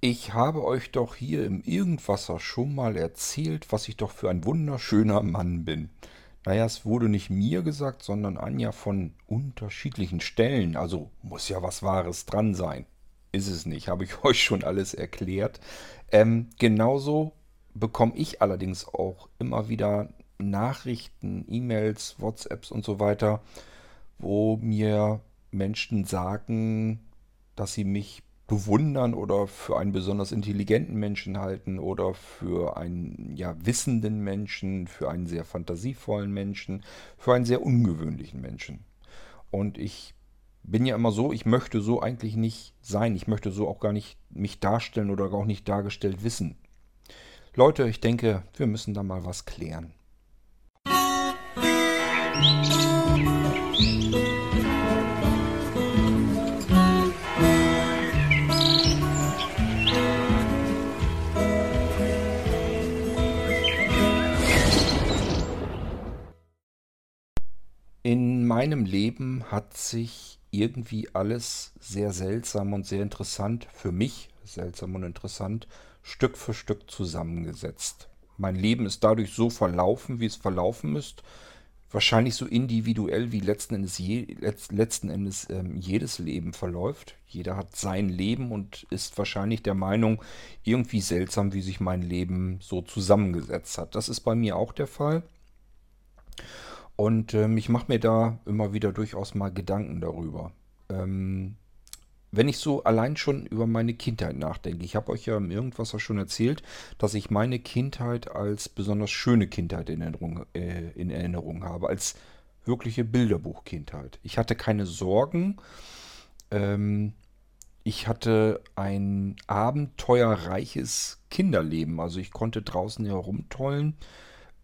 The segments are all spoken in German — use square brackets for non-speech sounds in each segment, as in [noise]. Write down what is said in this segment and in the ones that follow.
Ich habe euch doch hier im Irgendwasser schon mal erzählt, was ich doch für ein wunderschöner Mann bin. Naja, es wurde nicht mir gesagt, sondern Anja von unterschiedlichen Stellen. Also muss ja was Wahres dran sein. Ist es nicht, habe ich [laughs] euch schon alles erklärt. Ähm, genauso bekomme ich allerdings auch immer wieder Nachrichten, E-Mails, WhatsApps und so weiter, wo mir Menschen sagen, dass sie mich bewundern oder für einen besonders intelligenten Menschen halten oder für einen ja, wissenden Menschen, für einen sehr fantasievollen Menschen, für einen sehr ungewöhnlichen Menschen. Und ich bin ja immer so, ich möchte so eigentlich nicht sein. Ich möchte so auch gar nicht mich darstellen oder auch nicht dargestellt wissen. Leute, ich denke, wir müssen da mal was klären. In meinem Leben hat sich irgendwie alles sehr seltsam und sehr interessant, für mich seltsam und interessant, Stück für Stück zusammengesetzt. Mein Leben ist dadurch so verlaufen, wie es verlaufen ist. Wahrscheinlich so individuell, wie letzten Endes, je, letzten Endes ähm, jedes Leben verläuft. Jeder hat sein Leben und ist wahrscheinlich der Meinung, irgendwie seltsam, wie sich mein Leben so zusammengesetzt hat. Das ist bei mir auch der Fall. Und ähm, ich mache mir da immer wieder durchaus mal Gedanken darüber. Ähm, wenn ich so allein schon über meine Kindheit nachdenke, ich habe euch ja Irgendwas auch schon erzählt, dass ich meine Kindheit als besonders schöne Kindheit in Erinnerung, äh, in Erinnerung habe, als wirkliche Bilderbuchkindheit. Ich hatte keine Sorgen. Ähm, ich hatte ein abenteuerreiches Kinderleben. Also ich konnte draußen herumtollen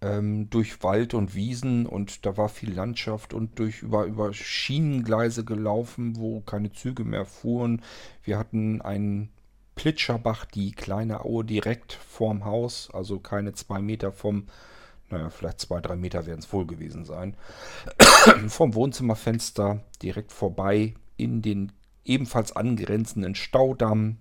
ähm, durch Wald und Wiesen und da war viel Landschaft und durch über, über Schienengleise gelaufen, wo keine Züge mehr fuhren. Wir hatten einen Plitscherbach, die kleine Aue direkt vorm Haus, also keine zwei Meter vom, naja, vielleicht zwei, drei Meter werden es wohl gewesen sein, [coughs] vom Wohnzimmerfenster direkt vorbei in den ebenfalls angrenzenden Staudamm.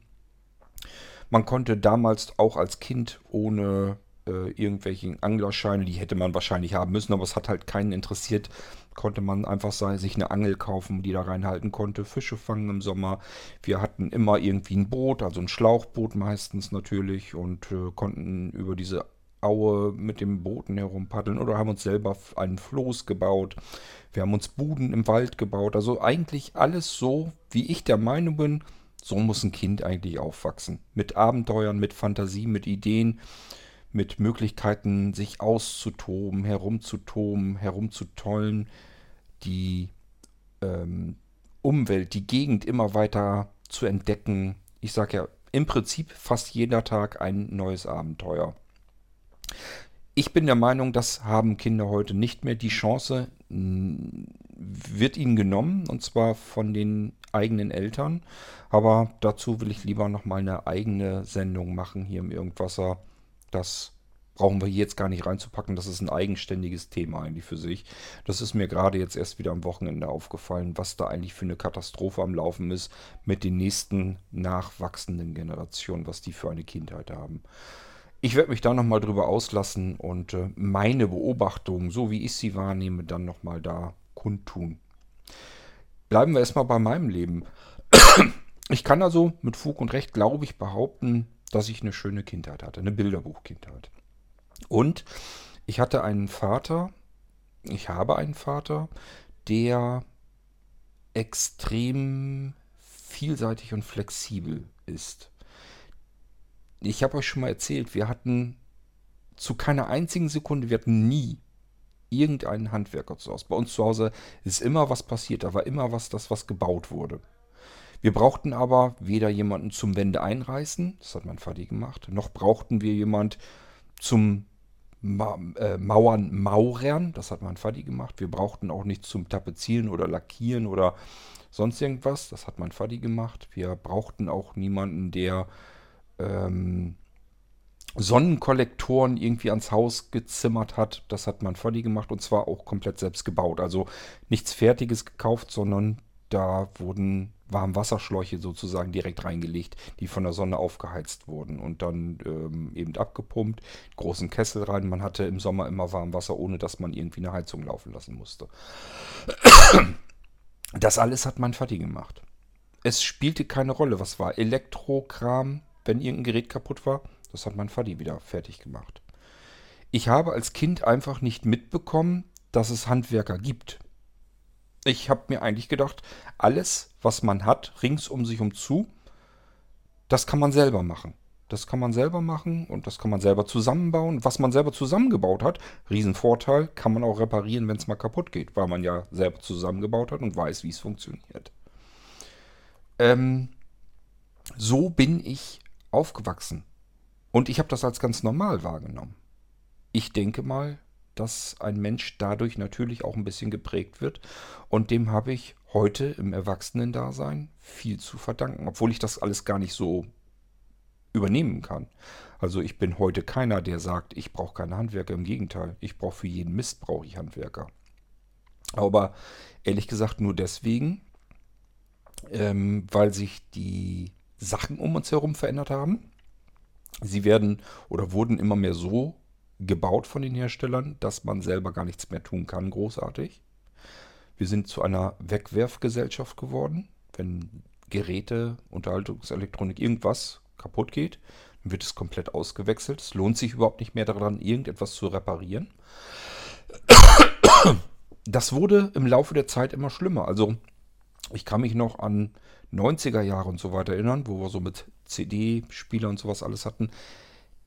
Man konnte damals auch als Kind ohne äh, irgendwelchen Anglerscheine, die hätte man wahrscheinlich haben müssen, aber es hat halt keinen interessiert. Konnte man einfach sei, sich eine Angel kaufen, die da reinhalten konnte, Fische fangen im Sommer. Wir hatten immer irgendwie ein Boot, also ein Schlauchboot meistens natürlich und äh, konnten über diese Aue mit dem Booten herumpaddeln oder haben uns selber einen Floß gebaut. Wir haben uns Buden im Wald gebaut. Also eigentlich alles so, wie ich der Meinung bin, so muss ein Kind eigentlich aufwachsen. Mit Abenteuern, mit Fantasie, mit Ideen mit Möglichkeiten, sich auszutoben, herumzutoben, herumzutollen, die ähm, Umwelt, die Gegend immer weiter zu entdecken. Ich sage ja, im Prinzip fast jeder Tag ein neues Abenteuer. Ich bin der Meinung, das haben Kinder heute nicht mehr. Die Chance wird ihnen genommen, und zwar von den eigenen Eltern. Aber dazu will ich lieber nochmal eine eigene Sendung machen hier im Irgendwasser das brauchen wir jetzt gar nicht reinzupacken. Das ist ein eigenständiges Thema eigentlich für sich. Das ist mir gerade jetzt erst wieder am Wochenende aufgefallen, was da eigentlich für eine Katastrophe am Laufen ist mit den nächsten nachwachsenden Generationen, was die für eine Kindheit haben. Ich werde mich da nochmal drüber auslassen und äh, meine Beobachtungen, so wie ich sie wahrnehme, dann nochmal da kundtun. Bleiben wir erstmal bei meinem Leben. Ich kann also mit Fug und Recht, glaube ich, behaupten, dass ich eine schöne Kindheit hatte, eine Bilderbuchkindheit. Und ich hatte einen Vater, ich habe einen Vater, der extrem vielseitig und flexibel ist. Ich habe euch schon mal erzählt, wir hatten zu keiner einzigen Sekunde, wir hatten nie irgendeinen Handwerker zu Hause. Bei uns zu Hause ist immer was passiert, da war immer was, das was gebaut wurde. Wir brauchten aber weder jemanden zum Wände einreißen, das hat mein Vati gemacht, noch brauchten wir jemand zum Ma äh, Mauern maurern, das hat mein Vati gemacht. Wir brauchten auch nicht zum Tapezieren oder Lackieren oder sonst irgendwas, das hat mein Vati gemacht. Wir brauchten auch niemanden, der ähm, Sonnenkollektoren irgendwie ans Haus gezimmert hat. Das hat mein Vati gemacht und zwar auch komplett selbst gebaut. Also nichts Fertiges gekauft, sondern da wurden Warmwasserschläuche sozusagen direkt reingelegt, die von der Sonne aufgeheizt wurden und dann ähm, eben abgepumpt, großen Kessel rein. Man hatte im Sommer immer Warmwasser, ohne dass man irgendwie eine Heizung laufen lassen musste. Das alles hat mein Vati gemacht. Es spielte keine Rolle, was war. Elektrokram, wenn irgendein Gerät kaputt war, das hat mein Vati wieder fertig gemacht. Ich habe als Kind einfach nicht mitbekommen, dass es Handwerker gibt. Ich habe mir eigentlich gedacht, alles, was man hat, rings um sich um zu, das kann man selber machen. Das kann man selber machen und das kann man selber zusammenbauen. Was man selber zusammengebaut hat, Riesenvorteil, kann man auch reparieren, wenn es mal kaputt geht, weil man ja selber zusammengebaut hat und weiß, wie es funktioniert. Ähm, so bin ich aufgewachsen. Und ich habe das als ganz normal wahrgenommen. Ich denke mal, dass ein Mensch dadurch natürlich auch ein bisschen geprägt wird. Und dem habe ich heute im Erwachsenendasein viel zu verdanken, obwohl ich das alles gar nicht so übernehmen kann. Also ich bin heute keiner, der sagt, ich brauche keine Handwerker. Im Gegenteil, ich brauche für jeden Mist brauche ich Handwerker. Aber ehrlich gesagt nur deswegen, ähm, weil sich die Sachen um uns herum verändert haben. Sie werden oder wurden immer mehr so gebaut von den Herstellern, dass man selber gar nichts mehr tun kann, großartig. Wir sind zu einer Wegwerfgesellschaft geworden. Wenn Geräte, Unterhaltungselektronik, irgendwas kaputt geht, dann wird es komplett ausgewechselt. Es lohnt sich überhaupt nicht mehr daran, irgendetwas zu reparieren. Das wurde im Laufe der Zeit immer schlimmer. Also ich kann mich noch an 90er Jahre und so weiter erinnern, wo wir so mit CD-Spieler und sowas alles hatten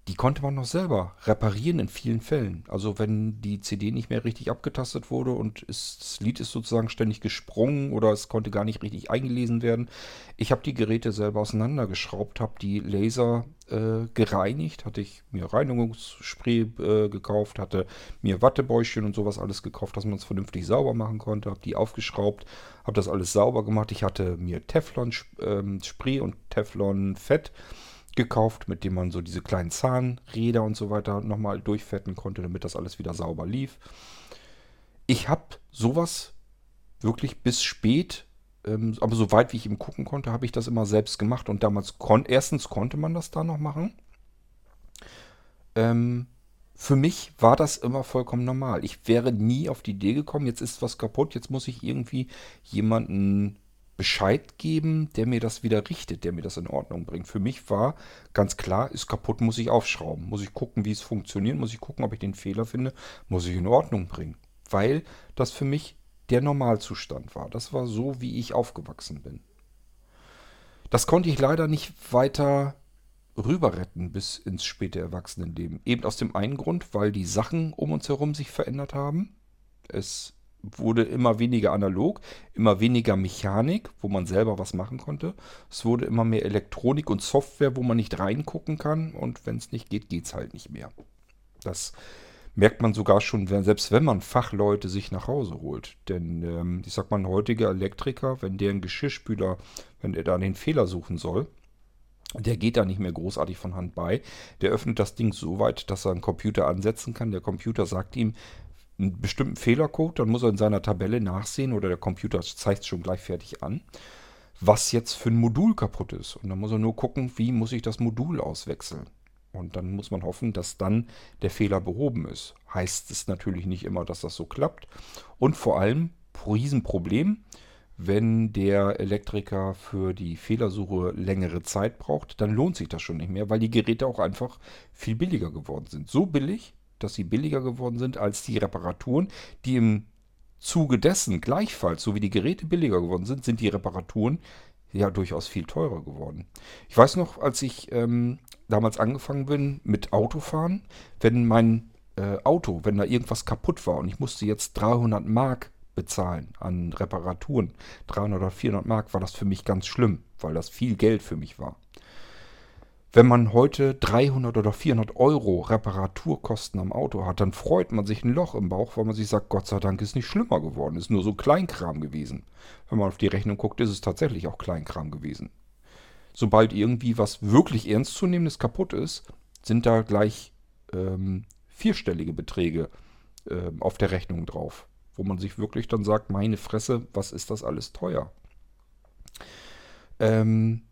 die konnte man noch selber reparieren in vielen Fällen. Also wenn die CD nicht mehr richtig abgetastet wurde und ist, das Lied ist sozusagen ständig gesprungen oder es konnte gar nicht richtig eingelesen werden. Ich habe die Geräte selber auseinandergeschraubt, habe die Laser äh, gereinigt, hatte ich mir Reinigungsspray äh, gekauft, hatte mir Wattebäuschen und sowas alles gekauft, dass man es vernünftig sauber machen konnte, habe die aufgeschraubt, habe das alles sauber gemacht. Ich hatte mir Teflon-Spray ähm, und Teflon-Fett gekauft, mit dem man so diese kleinen Zahnräder und so weiter nochmal durchfetten konnte, damit das alles wieder sauber lief. Ich habe sowas wirklich bis spät, ähm, aber so weit wie ich eben gucken konnte, habe ich das immer selbst gemacht und damals kon erstens konnte man das da noch machen. Ähm, für mich war das immer vollkommen normal. Ich wäre nie auf die Idee gekommen, jetzt ist was kaputt, jetzt muss ich irgendwie jemanden Bescheid geben, der mir das wieder richtet, der mir das in Ordnung bringt. Für mich war ganz klar, ist kaputt, muss ich aufschrauben. Muss ich gucken, wie es funktioniert, muss ich gucken, ob ich den Fehler finde, muss ich in Ordnung bringen. Weil das für mich der Normalzustand war. Das war so, wie ich aufgewachsen bin. Das konnte ich leider nicht weiter rüber retten bis ins späte Erwachsenenleben. Eben aus dem einen Grund, weil die Sachen um uns herum sich verändert haben. Es wurde immer weniger analog, immer weniger Mechanik, wo man selber was machen konnte. Es wurde immer mehr Elektronik und Software, wo man nicht reingucken kann. Und wenn es nicht geht, geht es halt nicht mehr. Das merkt man sogar schon, wenn, selbst wenn man Fachleute sich nach Hause holt. Denn ähm, ich sag mal, ein heutiger Elektriker, wenn der einen Geschirrspüler, wenn er da den Fehler suchen soll, der geht da nicht mehr großartig von Hand bei. Der öffnet das Ding so weit, dass er einen Computer ansetzen kann. Der Computer sagt ihm, einen bestimmten Fehlercode, dann muss er in seiner Tabelle nachsehen oder der Computer zeigt es schon gleich fertig an, was jetzt für ein Modul kaputt ist. Und dann muss er nur gucken, wie muss ich das Modul auswechseln. Und dann muss man hoffen, dass dann der Fehler behoben ist. Heißt es natürlich nicht immer, dass das so klappt. Und vor allem, Riesenproblem, wenn der Elektriker für die Fehlersuche längere Zeit braucht, dann lohnt sich das schon nicht mehr, weil die Geräte auch einfach viel billiger geworden sind. So billig, dass sie billiger geworden sind als die Reparaturen, die im Zuge dessen gleichfalls, so wie die Geräte billiger geworden sind, sind die Reparaturen ja durchaus viel teurer geworden. Ich weiß noch, als ich ähm, damals angefangen bin mit Autofahren, wenn mein äh, Auto, wenn da irgendwas kaputt war und ich musste jetzt 300 Mark bezahlen an Reparaturen, 300 oder 400 Mark, war das für mich ganz schlimm, weil das viel Geld für mich war. Wenn man heute 300 oder 400 Euro Reparaturkosten am Auto hat, dann freut man sich ein Loch im Bauch, weil man sich sagt, Gott sei Dank ist nicht schlimmer geworden, ist nur so Kleinkram gewesen. Wenn man auf die Rechnung guckt, ist es tatsächlich auch Kleinkram gewesen. Sobald irgendwie was wirklich ernstzunehmendes kaputt ist, sind da gleich ähm, vierstellige Beträge äh, auf der Rechnung drauf, wo man sich wirklich dann sagt, meine Fresse, was ist das alles teuer? Ähm,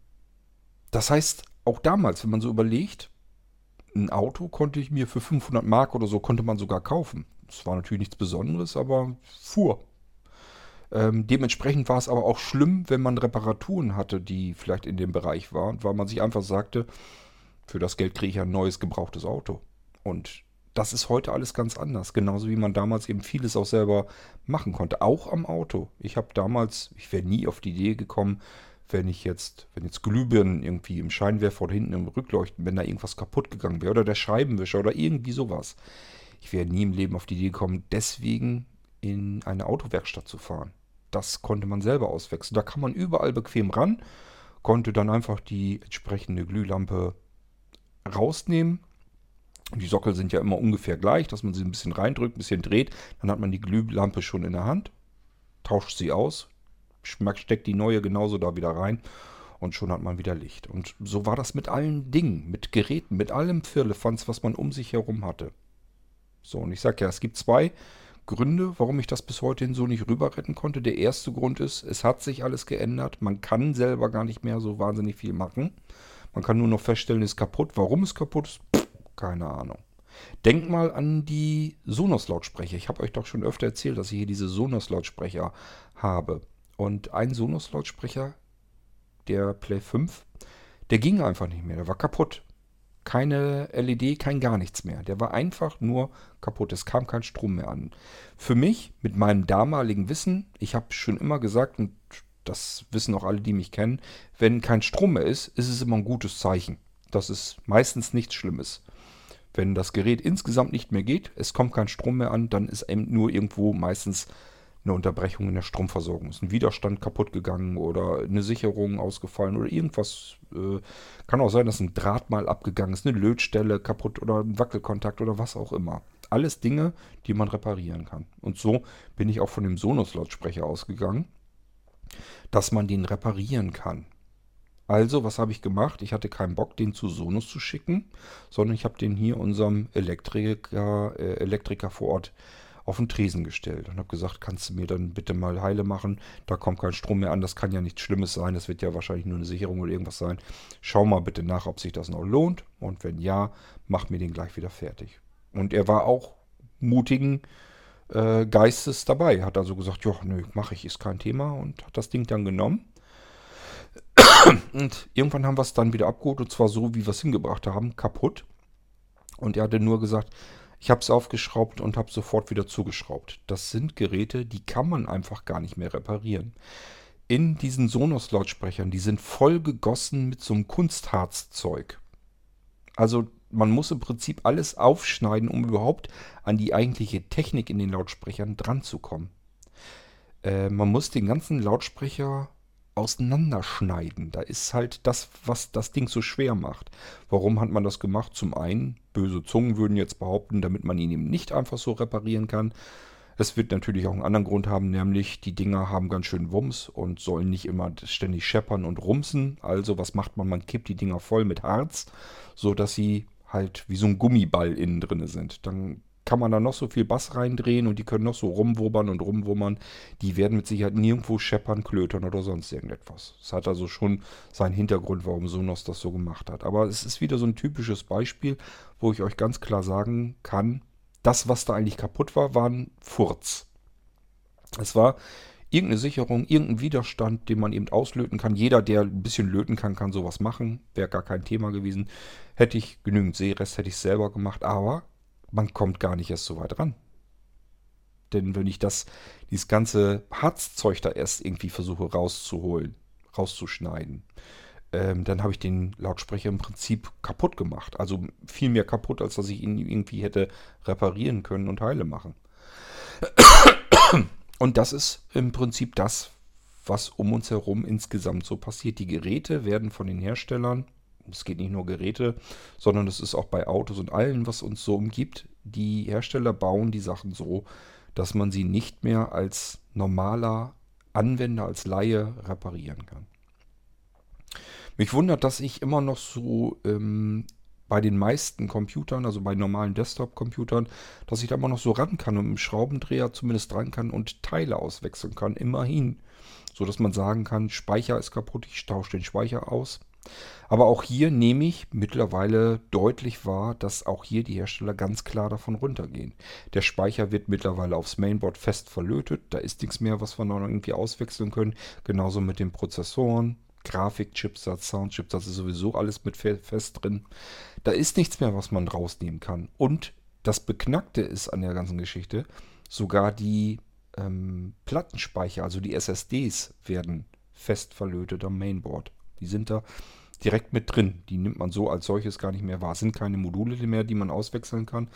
das heißt, auch damals, wenn man so überlegt, ein Auto konnte ich mir für 500 Mark oder so, konnte man sogar kaufen. Das war natürlich nichts Besonderes, aber fuhr. Ähm, dementsprechend war es aber auch schlimm, wenn man Reparaturen hatte, die vielleicht in dem Bereich waren, weil man sich einfach sagte, für das Geld kriege ich ein neues gebrauchtes Auto. Und das ist heute alles ganz anders. Genauso wie man damals eben vieles auch selber machen konnte. Auch am Auto. Ich habe damals, ich wäre nie auf die Idee gekommen, wenn ich jetzt, wenn jetzt Glühbirnen irgendwie im Scheinwerfer oder hinten im Rückleuchten, wenn da irgendwas kaputt gegangen wäre oder der Scheibenwischer oder irgendwie sowas. Ich wäre nie im Leben auf die Idee gekommen, deswegen in eine Autowerkstatt zu fahren. Das konnte man selber auswechseln. Da kann man überall bequem ran, konnte dann einfach die entsprechende Glühlampe rausnehmen. Die Sockel sind ja immer ungefähr gleich, dass man sie ein bisschen reindrückt, ein bisschen dreht. Dann hat man die Glühlampe schon in der Hand, tauscht sie aus, steckt die neue genauso da wieder rein und schon hat man wieder Licht. Und so war das mit allen Dingen, mit Geräten, mit allem Firlefanz, was man um sich herum hatte. So, und ich sage ja, es gibt zwei Gründe, warum ich das bis heute hin so nicht rüber retten konnte. Der erste Grund ist, es hat sich alles geändert. Man kann selber gar nicht mehr so wahnsinnig viel machen. Man kann nur noch feststellen, es ist kaputt. Warum es kaputt ist, Pff, keine Ahnung. Denkt mal an die Sonos-Lautsprecher. Ich habe euch doch schon öfter erzählt, dass ich hier diese Sonos-Lautsprecher habe. Und ein Sonos-Lautsprecher, der Play 5, der ging einfach nicht mehr. Der war kaputt. Keine LED, kein gar nichts mehr. Der war einfach nur kaputt. Es kam kein Strom mehr an. Für mich, mit meinem damaligen Wissen, ich habe schon immer gesagt, und das wissen auch alle, die mich kennen, wenn kein Strom mehr ist, ist es immer ein gutes Zeichen. Das ist meistens nichts Schlimmes. Wenn das Gerät insgesamt nicht mehr geht, es kommt kein Strom mehr an, dann ist eben nur irgendwo meistens eine Unterbrechung in der Stromversorgung ist. Ein Widerstand kaputt gegangen oder eine Sicherung ausgefallen oder irgendwas. Äh, kann auch sein, dass ein Draht mal abgegangen ist, eine Lötstelle kaputt oder ein Wackelkontakt oder was auch immer. Alles Dinge, die man reparieren kann. Und so bin ich auch von dem Sonos-Lautsprecher ausgegangen, dass man den reparieren kann. Also, was habe ich gemacht? Ich hatte keinen Bock, den zu Sonos zu schicken, sondern ich habe den hier unserem Elektriker, äh, Elektriker vor Ort auf den Tresen gestellt und habe gesagt, kannst du mir dann bitte mal heile machen? Da kommt kein Strom mehr an, das kann ja nichts Schlimmes sein, das wird ja wahrscheinlich nur eine Sicherung oder irgendwas sein. Schau mal bitte nach, ob sich das noch lohnt und wenn ja, mach mir den gleich wieder fertig. Und er war auch mutigen äh, Geistes dabei, hat also gesagt, ja, nö, mache ich, ist kein Thema und hat das Ding dann genommen. Und irgendwann haben wir es dann wieder abgeholt und zwar so, wie wir es hingebracht haben, kaputt. Und er hatte nur gesagt, ich habe es aufgeschraubt und habe sofort wieder zugeschraubt. Das sind Geräte, die kann man einfach gar nicht mehr reparieren. In diesen Sonos-Lautsprechern, die sind voll gegossen mit so einem Kunstharzzeug. Also man muss im Prinzip alles aufschneiden, um überhaupt an die eigentliche Technik in den Lautsprechern dran zu kommen. Äh, man muss den ganzen Lautsprecher auseinanderschneiden. Da ist halt das, was das Ding so schwer macht. Warum hat man das gemacht? Zum einen, böse Zungen würden jetzt behaupten, damit man ihn eben nicht einfach so reparieren kann. Es wird natürlich auch einen anderen Grund haben, nämlich die Dinger haben ganz schön Wumms und sollen nicht immer ständig scheppern und rumsen. Also was macht man? Man kippt die Dinger voll mit Harz, so dass sie halt wie so ein Gummiball innen drin sind. Dann kann man da noch so viel Bass reindrehen und die können noch so rumwubbern und rumwummern. Die werden mit Sicherheit nirgendwo scheppern, klötern oder sonst irgendetwas. Es hat also schon seinen Hintergrund, warum Sonos das so gemacht hat. Aber es ist wieder so ein typisches Beispiel, wo ich euch ganz klar sagen kann, das, was da eigentlich kaputt war, war ein Furz. Es war irgendeine Sicherung, irgendein Widerstand, den man eben auslöten kann. Jeder, der ein bisschen löten kann, kann sowas machen. Wäre gar kein Thema gewesen. Hätte ich genügend Seerest, hätte ich selber gemacht. Aber man kommt gar nicht erst so weit ran. Denn wenn ich das, dieses ganze Harzzeug da erst irgendwie versuche rauszuholen, rauszuschneiden, ähm, dann habe ich den Lautsprecher im Prinzip kaputt gemacht. Also viel mehr kaputt, als dass ich ihn irgendwie hätte reparieren können und heile machen. Und das ist im Prinzip das, was um uns herum insgesamt so passiert. Die Geräte werden von den Herstellern es geht nicht nur Geräte, sondern es ist auch bei Autos und allen, was uns so umgibt. Die Hersteller bauen die Sachen so, dass man sie nicht mehr als normaler Anwender, als Laie reparieren kann. Mich wundert, dass ich immer noch so ähm, bei den meisten Computern, also bei normalen Desktop-Computern, dass ich da immer noch so ran kann und dem Schraubendreher zumindest dran kann und Teile auswechseln kann, immerhin. So dass man sagen kann, Speicher ist kaputt, ich tausche den Speicher aus. Aber auch hier nehme ich mittlerweile deutlich wahr, dass auch hier die Hersteller ganz klar davon runtergehen. Der Speicher wird mittlerweile aufs Mainboard fest verlötet. Da ist nichts mehr, was wir noch irgendwie auswechseln können. Genauso mit den Prozessoren, Grafikchipsatz, Soundchipsatz ist sowieso alles mit fest drin. Da ist nichts mehr, was man rausnehmen kann. Und das Beknackte ist an der ganzen Geschichte, sogar die ähm, Plattenspeicher, also die SSDs, werden fest verlötet am Mainboard. Die sind da direkt mit drin. Die nimmt man so als solches gar nicht mehr wahr. Es sind keine Module mehr, die man auswechseln kann.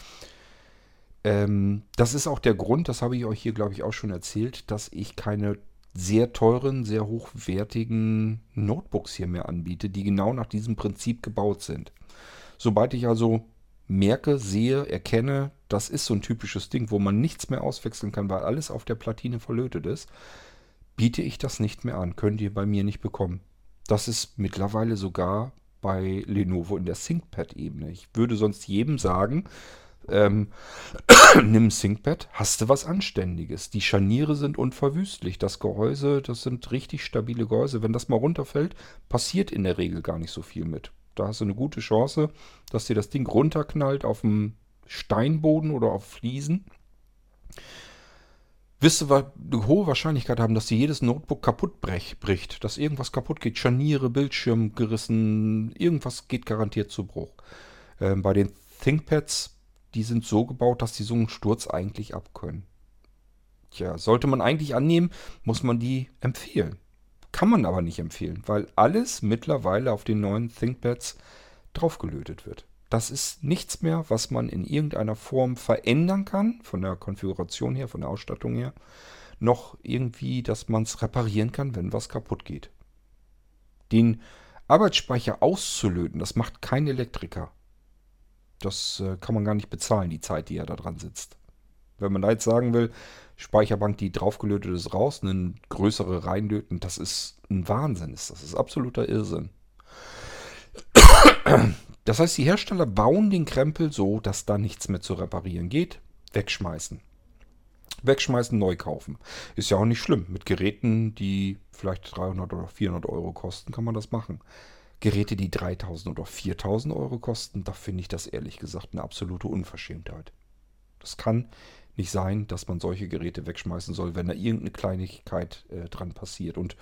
Ähm, das ist auch der Grund, das habe ich euch hier, glaube ich, auch schon erzählt, dass ich keine sehr teuren, sehr hochwertigen Notebooks hier mehr anbiete, die genau nach diesem Prinzip gebaut sind. Sobald ich also merke, sehe, erkenne, das ist so ein typisches Ding, wo man nichts mehr auswechseln kann, weil alles auf der Platine verlötet ist, biete ich das nicht mehr an. Könnt ihr bei mir nicht bekommen. Das ist mittlerweile sogar bei Lenovo in der ThinkPad-Ebene. Ich würde sonst jedem sagen, ähm, [coughs] nimm ThinkPad, hast du was Anständiges. Die Scharniere sind unverwüstlich. Das Gehäuse, das sind richtig stabile Gehäuse. Wenn das mal runterfällt, passiert in der Regel gar nicht so viel mit. Da hast du eine gute Chance, dass dir das Ding runterknallt auf dem Steinboden oder auf Fliesen. Wirst du eine hohe Wahrscheinlichkeit haben, dass dir jedes Notebook kaputt bricht, dass irgendwas kaputt geht, Scharniere, Bildschirm gerissen, irgendwas geht garantiert zu Bruch. Ähm, bei den ThinkPads die sind so gebaut, dass die so einen Sturz eigentlich abkönnen. Tja, sollte man eigentlich annehmen, muss man die empfehlen. Kann man aber nicht empfehlen, weil alles mittlerweile auf den neuen ThinkPads draufgelötet wird. Das ist nichts mehr, was man in irgendeiner Form verändern kann, von der Konfiguration her, von der Ausstattung her, noch irgendwie, dass man es reparieren kann, wenn was kaputt geht. Den Arbeitsspeicher auszulöten, das macht kein Elektriker. Das äh, kann man gar nicht bezahlen, die Zeit, die er da dran sitzt. Wenn man da jetzt sagen will, Speicherbank, die draufgelötet ist, raus, eine größere reinlöten, das ist ein Wahnsinn. Das ist absoluter Irrsinn. Das heißt, die Hersteller bauen den Krempel so, dass da nichts mehr zu reparieren geht. Wegschmeißen. Wegschmeißen, neu kaufen. Ist ja auch nicht schlimm. Mit Geräten, die vielleicht 300 oder 400 Euro kosten, kann man das machen. Geräte, die 3000 oder 4000 Euro kosten, da finde ich das ehrlich gesagt eine absolute Unverschämtheit. Das kann nicht sein, dass man solche Geräte wegschmeißen soll, wenn da irgendeine Kleinigkeit äh, dran passiert. Und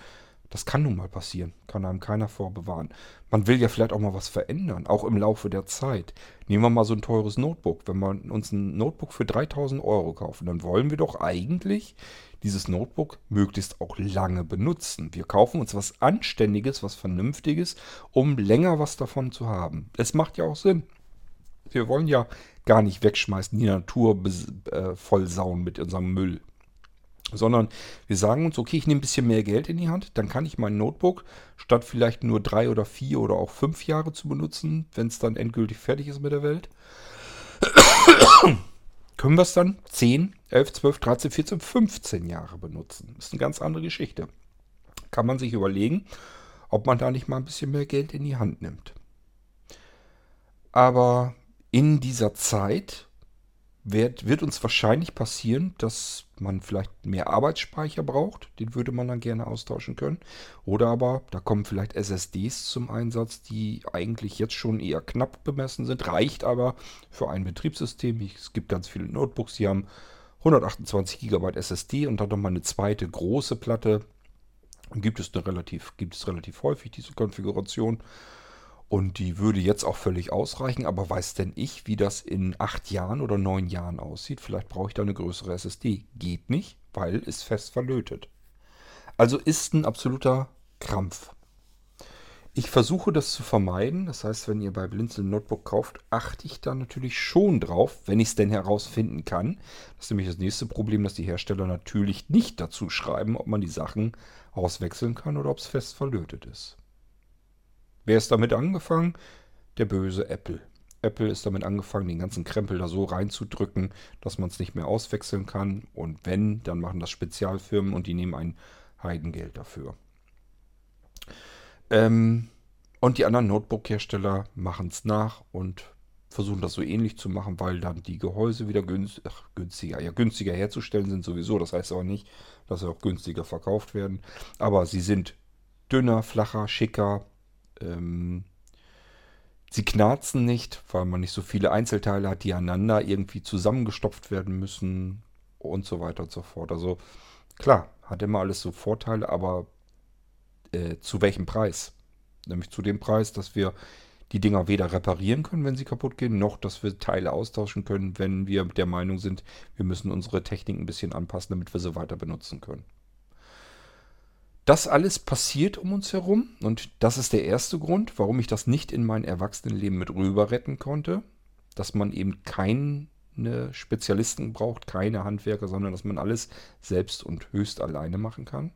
das kann nun mal passieren, kann einem keiner vorbewahren. Man will ja vielleicht auch mal was verändern, auch im Laufe der Zeit. Nehmen wir mal so ein teures Notebook. Wenn wir uns ein Notebook für 3000 Euro kaufen, dann wollen wir doch eigentlich dieses Notebook möglichst auch lange benutzen. Wir kaufen uns was Anständiges, was Vernünftiges, um länger was davon zu haben. Es macht ja auch Sinn. Wir wollen ja gar nicht wegschmeißen, die Natur äh, vollsauen mit unserem Müll. Sondern wir sagen uns, okay, ich nehme ein bisschen mehr Geld in die Hand, dann kann ich mein Notebook statt vielleicht nur drei oder vier oder auch fünf Jahre zu benutzen, wenn es dann endgültig fertig ist mit der Welt, [coughs] können wir es dann 10, 11, 12, 13, 14, 15 Jahre benutzen. Das ist eine ganz andere Geschichte. Kann man sich überlegen, ob man da nicht mal ein bisschen mehr Geld in die Hand nimmt. Aber in dieser Zeit wird, wird uns wahrscheinlich passieren, dass man vielleicht mehr Arbeitsspeicher braucht. Den würde man dann gerne austauschen können. Oder aber, da kommen vielleicht SSDs zum Einsatz, die eigentlich jetzt schon eher knapp bemessen sind. Reicht aber für ein Betriebssystem. Es gibt ganz viele Notebooks, die haben 128 GB SSD und dann nochmal eine zweite große Platte. Gibt es, eine relativ, gibt es relativ häufig diese Konfiguration. Und die würde jetzt auch völlig ausreichen, aber weiß denn ich, wie das in acht Jahren oder neun Jahren aussieht? Vielleicht brauche ich da eine größere SSD. Geht nicht, weil ist fest verlötet. Also ist ein absoluter Krampf. Ich versuche das zu vermeiden. Das heißt, wenn ihr bei Blinzel Notebook kauft, achte ich da natürlich schon drauf, wenn ich es denn herausfinden kann. Das ist nämlich das nächste Problem, dass die Hersteller natürlich nicht dazu schreiben, ob man die Sachen auswechseln kann oder ob es fest verlötet ist. Wer ist damit angefangen? Der böse Apple. Apple ist damit angefangen, den ganzen Krempel da so reinzudrücken, dass man es nicht mehr auswechseln kann. Und wenn, dann machen das Spezialfirmen und die nehmen ein Heidengeld dafür. Ähm, Und die anderen Notebook-Hersteller machen es nach und versuchen das so ähnlich zu machen, weil dann die Gehäuse wieder günst, ach, günstiger, ja günstiger herzustellen sind sowieso. Das heißt aber nicht, dass sie auch günstiger verkauft werden. Aber sie sind dünner, flacher, schicker. Ähm, sie knarzen nicht, weil man nicht so viele Einzelteile hat, die aneinander irgendwie zusammengestopft werden müssen und so weiter und so fort. Also klar, hat immer alles so Vorteile, aber äh, zu welchem Preis? Nämlich zu dem Preis, dass wir die Dinger weder reparieren können, wenn sie kaputt gehen, noch dass wir Teile austauschen können, wenn wir der Meinung sind, wir müssen unsere Technik ein bisschen anpassen, damit wir sie weiter benutzen können. Das alles passiert um uns herum und das ist der erste Grund, warum ich das nicht in mein Erwachsenenleben mit rüber retten konnte, dass man eben keine Spezialisten braucht, keine Handwerker, sondern dass man alles selbst und höchst alleine machen kann.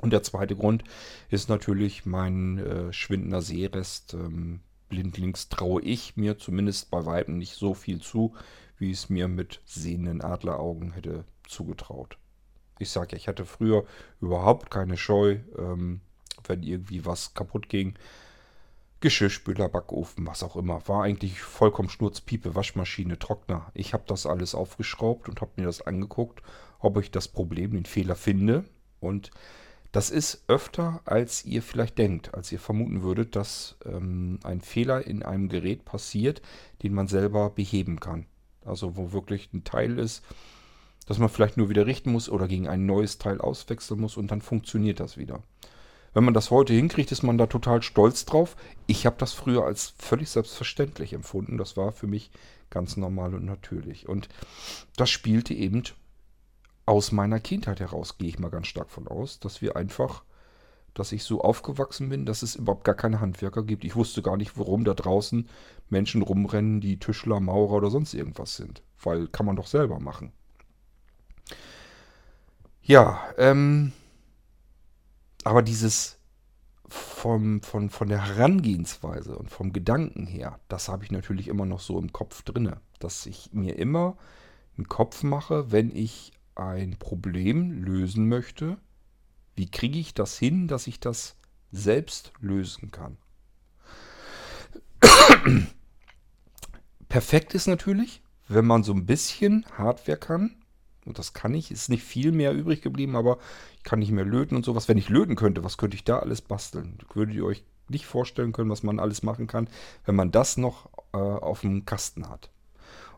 Und der zweite Grund ist natürlich mein äh, schwindender Sehrest. Ähm, blindlings traue ich mir zumindest bei Weitem nicht so viel zu, wie es mir mit sehenden Adleraugen hätte zugetraut. Ich sage ja, ich hatte früher überhaupt keine Scheu, ähm, wenn irgendwie was kaputt ging. Geschirrspüler, Backofen, was auch immer. War eigentlich vollkommen Schnurzpiepe, Waschmaschine, Trockner. Ich habe das alles aufgeschraubt und habe mir das angeguckt, ob ich das Problem, den Fehler finde. Und das ist öfter, als ihr vielleicht denkt, als ihr vermuten würdet, dass ähm, ein Fehler in einem Gerät passiert, den man selber beheben kann. Also wo wirklich ein Teil ist, das man vielleicht nur wieder richten muss oder gegen ein neues Teil auswechseln muss und dann funktioniert das wieder. Wenn man das heute hinkriegt, ist man da total stolz drauf. Ich habe das früher als völlig selbstverständlich empfunden. Das war für mich ganz normal und natürlich. Und das spielte eben aus meiner Kindheit heraus gehe ich mal ganz stark von aus, dass wir einfach, dass ich so aufgewachsen bin, dass es überhaupt gar keine Handwerker gibt. Ich wusste gar nicht, warum da draußen Menschen rumrennen, die Tischler, Maurer oder sonst irgendwas sind. Weil kann man doch selber machen. Ja, ähm, aber dieses vom, von, von der Herangehensweise und vom Gedanken her, das habe ich natürlich immer noch so im Kopf drinne, dass ich mir immer einen Kopf mache, wenn ich ein Problem lösen möchte, wie kriege ich das hin, dass ich das selbst lösen kann? Perfekt ist natürlich, wenn man so ein bisschen Hardware kann. Und das kann ich, ist nicht viel mehr übrig geblieben, aber ich kann nicht mehr löten und sowas. Wenn ich löten könnte, was könnte ich da alles basteln? Würdet ihr euch nicht vorstellen können, was man alles machen kann, wenn man das noch äh, auf dem Kasten hat.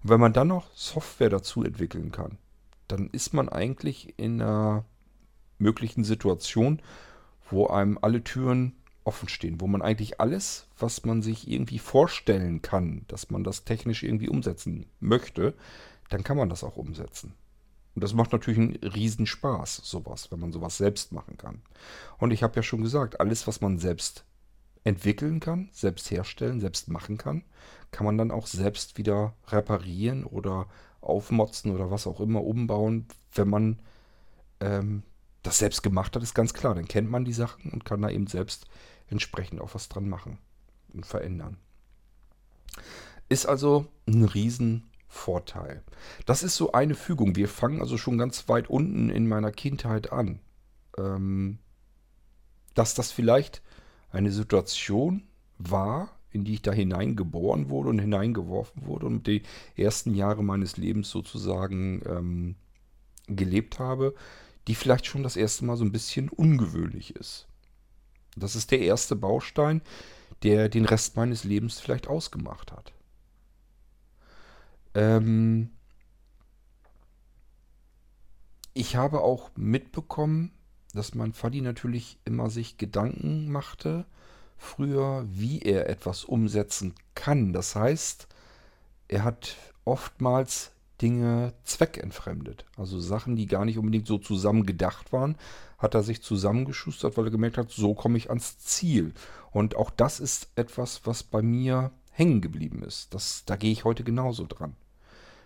Und wenn man dann noch Software dazu entwickeln kann, dann ist man eigentlich in einer möglichen Situation, wo einem alle Türen offen stehen, wo man eigentlich alles, was man sich irgendwie vorstellen kann, dass man das technisch irgendwie umsetzen möchte, dann kann man das auch umsetzen. Und das macht natürlich einen Riesenspaß, sowas, wenn man sowas selbst machen kann. Und ich habe ja schon gesagt, alles, was man selbst entwickeln kann, selbst herstellen, selbst machen kann, kann man dann auch selbst wieder reparieren oder aufmotzen oder was auch immer umbauen, wenn man ähm, das selbst gemacht hat, ist ganz klar. Dann kennt man die Sachen und kann da eben selbst entsprechend auch was dran machen und verändern. Ist also ein Riesenvorteil. Das ist so eine Fügung. Wir fangen also schon ganz weit unten in meiner Kindheit an. Ähm, dass das vielleicht eine Situation war, in die ich da hineingeboren wurde und hineingeworfen wurde und die ersten Jahre meines Lebens sozusagen ähm, gelebt habe, die vielleicht schon das erste Mal so ein bisschen ungewöhnlich ist. Das ist der erste Baustein, der den Rest meines Lebens vielleicht ausgemacht hat. Ähm ich habe auch mitbekommen, dass mein Vati natürlich immer sich Gedanken machte, früher, wie er etwas umsetzen kann. Das heißt, er hat oftmals Dinge zweckentfremdet. Also Sachen, die gar nicht unbedingt so zusammen gedacht waren, hat er sich zusammengeschustert, weil er gemerkt hat, so komme ich ans Ziel. Und auch das ist etwas, was bei mir hängen geblieben ist. Das, da gehe ich heute genauso dran.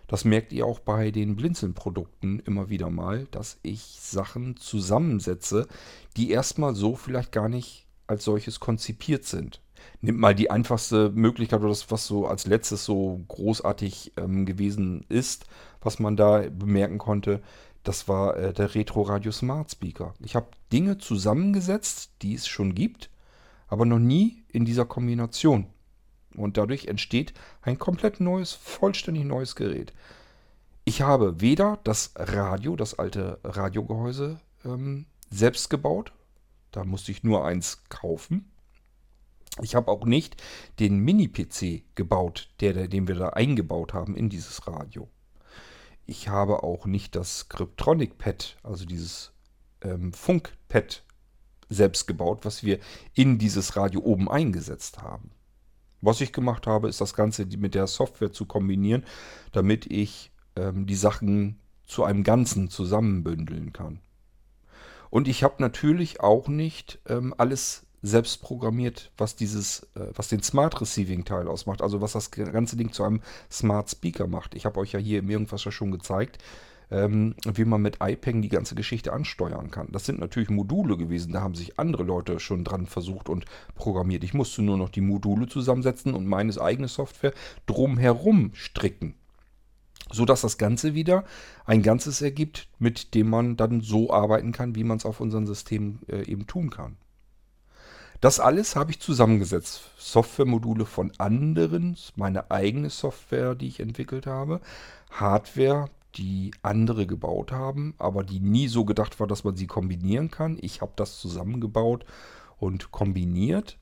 Das merkt ihr auch bei den Blinzeln-Produkten immer wieder mal, dass ich Sachen zusammensetze, die erstmal so vielleicht gar nicht als solches konzipiert sind. Nimmt mal die einfachste Möglichkeit oder das, was so als letztes so großartig ähm, gewesen ist, was man da bemerken konnte, das war äh, der Retro Radio Smart Speaker. Ich habe Dinge zusammengesetzt, die es schon gibt, Aber noch nie in dieser Kombination. Und dadurch entsteht ein komplett neues, vollständig neues Gerät. Ich habe weder das Radio, das alte Radiogehäuse, ähm, selbst gebaut. Da musste ich nur eins kaufen. Ich habe auch nicht den Mini-PC gebaut, der, den wir da eingebaut haben in dieses Radio. Ich habe auch nicht das Cryptronic-Pad, also dieses ähm, Funk-Pad, selbst gebaut, was wir in dieses Radio oben eingesetzt haben. Was ich gemacht habe, ist das Ganze mit der Software zu kombinieren, damit ich ähm, die Sachen zu einem Ganzen zusammenbündeln kann. Und ich habe natürlich auch nicht ähm, alles selbst programmiert, was dieses, äh, was den Smart Receiving Teil ausmacht, also was das ganze Ding zu einem Smart Speaker macht. Ich habe euch ja hier Irgendwas ja schon gezeigt, ähm, wie man mit iPeng die ganze Geschichte ansteuern kann. Das sind natürlich Module gewesen, da haben sich andere Leute schon dran versucht und programmiert. Ich musste nur noch die Module zusammensetzen und meine eigene Software drumherum stricken. Sodass das Ganze wieder ein Ganzes ergibt, mit dem man dann so arbeiten kann, wie man es auf unserem System äh, eben tun kann. Das alles habe ich zusammengesetzt. Softwaremodule von anderen, meine eigene Software, die ich entwickelt habe, Hardware, die andere gebaut haben, aber die nie so gedacht war, dass man sie kombinieren kann. Ich habe das zusammengebaut und kombiniert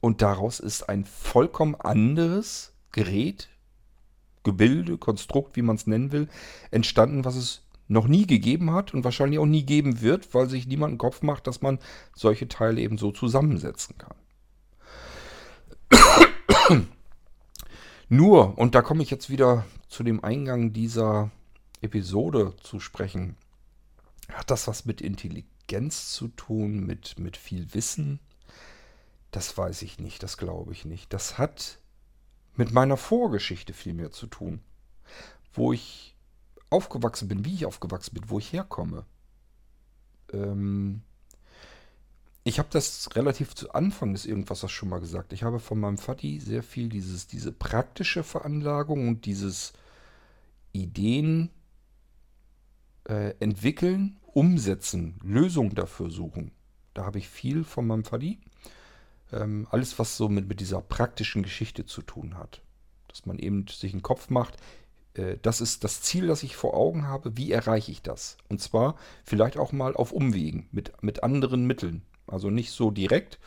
und daraus ist ein vollkommen anderes Gerät, Gebilde, Konstrukt, wie man es nennen will, entstanden, was es noch nie gegeben hat und wahrscheinlich auch nie geben wird, weil sich niemand einen Kopf macht, dass man solche Teile eben so zusammensetzen kann. [coughs] Nur, und da komme ich jetzt wieder zu dem Eingang dieser Episode zu sprechen, hat das was mit Intelligenz zu tun, mit, mit viel Wissen? Das weiß ich nicht, das glaube ich nicht. Das hat mit meiner Vorgeschichte viel mehr zu tun. Wo ich aufgewachsen bin, wie ich aufgewachsen bin, wo ich herkomme. Ähm ich habe das relativ zu Anfang des Irgendwas schon mal gesagt. Ich habe von meinem Vati sehr viel dieses, diese praktische Veranlagung und dieses Ideen äh, entwickeln, umsetzen, Lösungen dafür suchen. Da habe ich viel von meinem Vati. Ähm, alles, was so mit, mit dieser praktischen Geschichte zu tun hat. Dass man eben sich einen Kopf macht, äh, das ist das Ziel, das ich vor Augen habe. Wie erreiche ich das? Und zwar vielleicht auch mal auf Umwegen, mit, mit anderen Mitteln. Also nicht so direkt.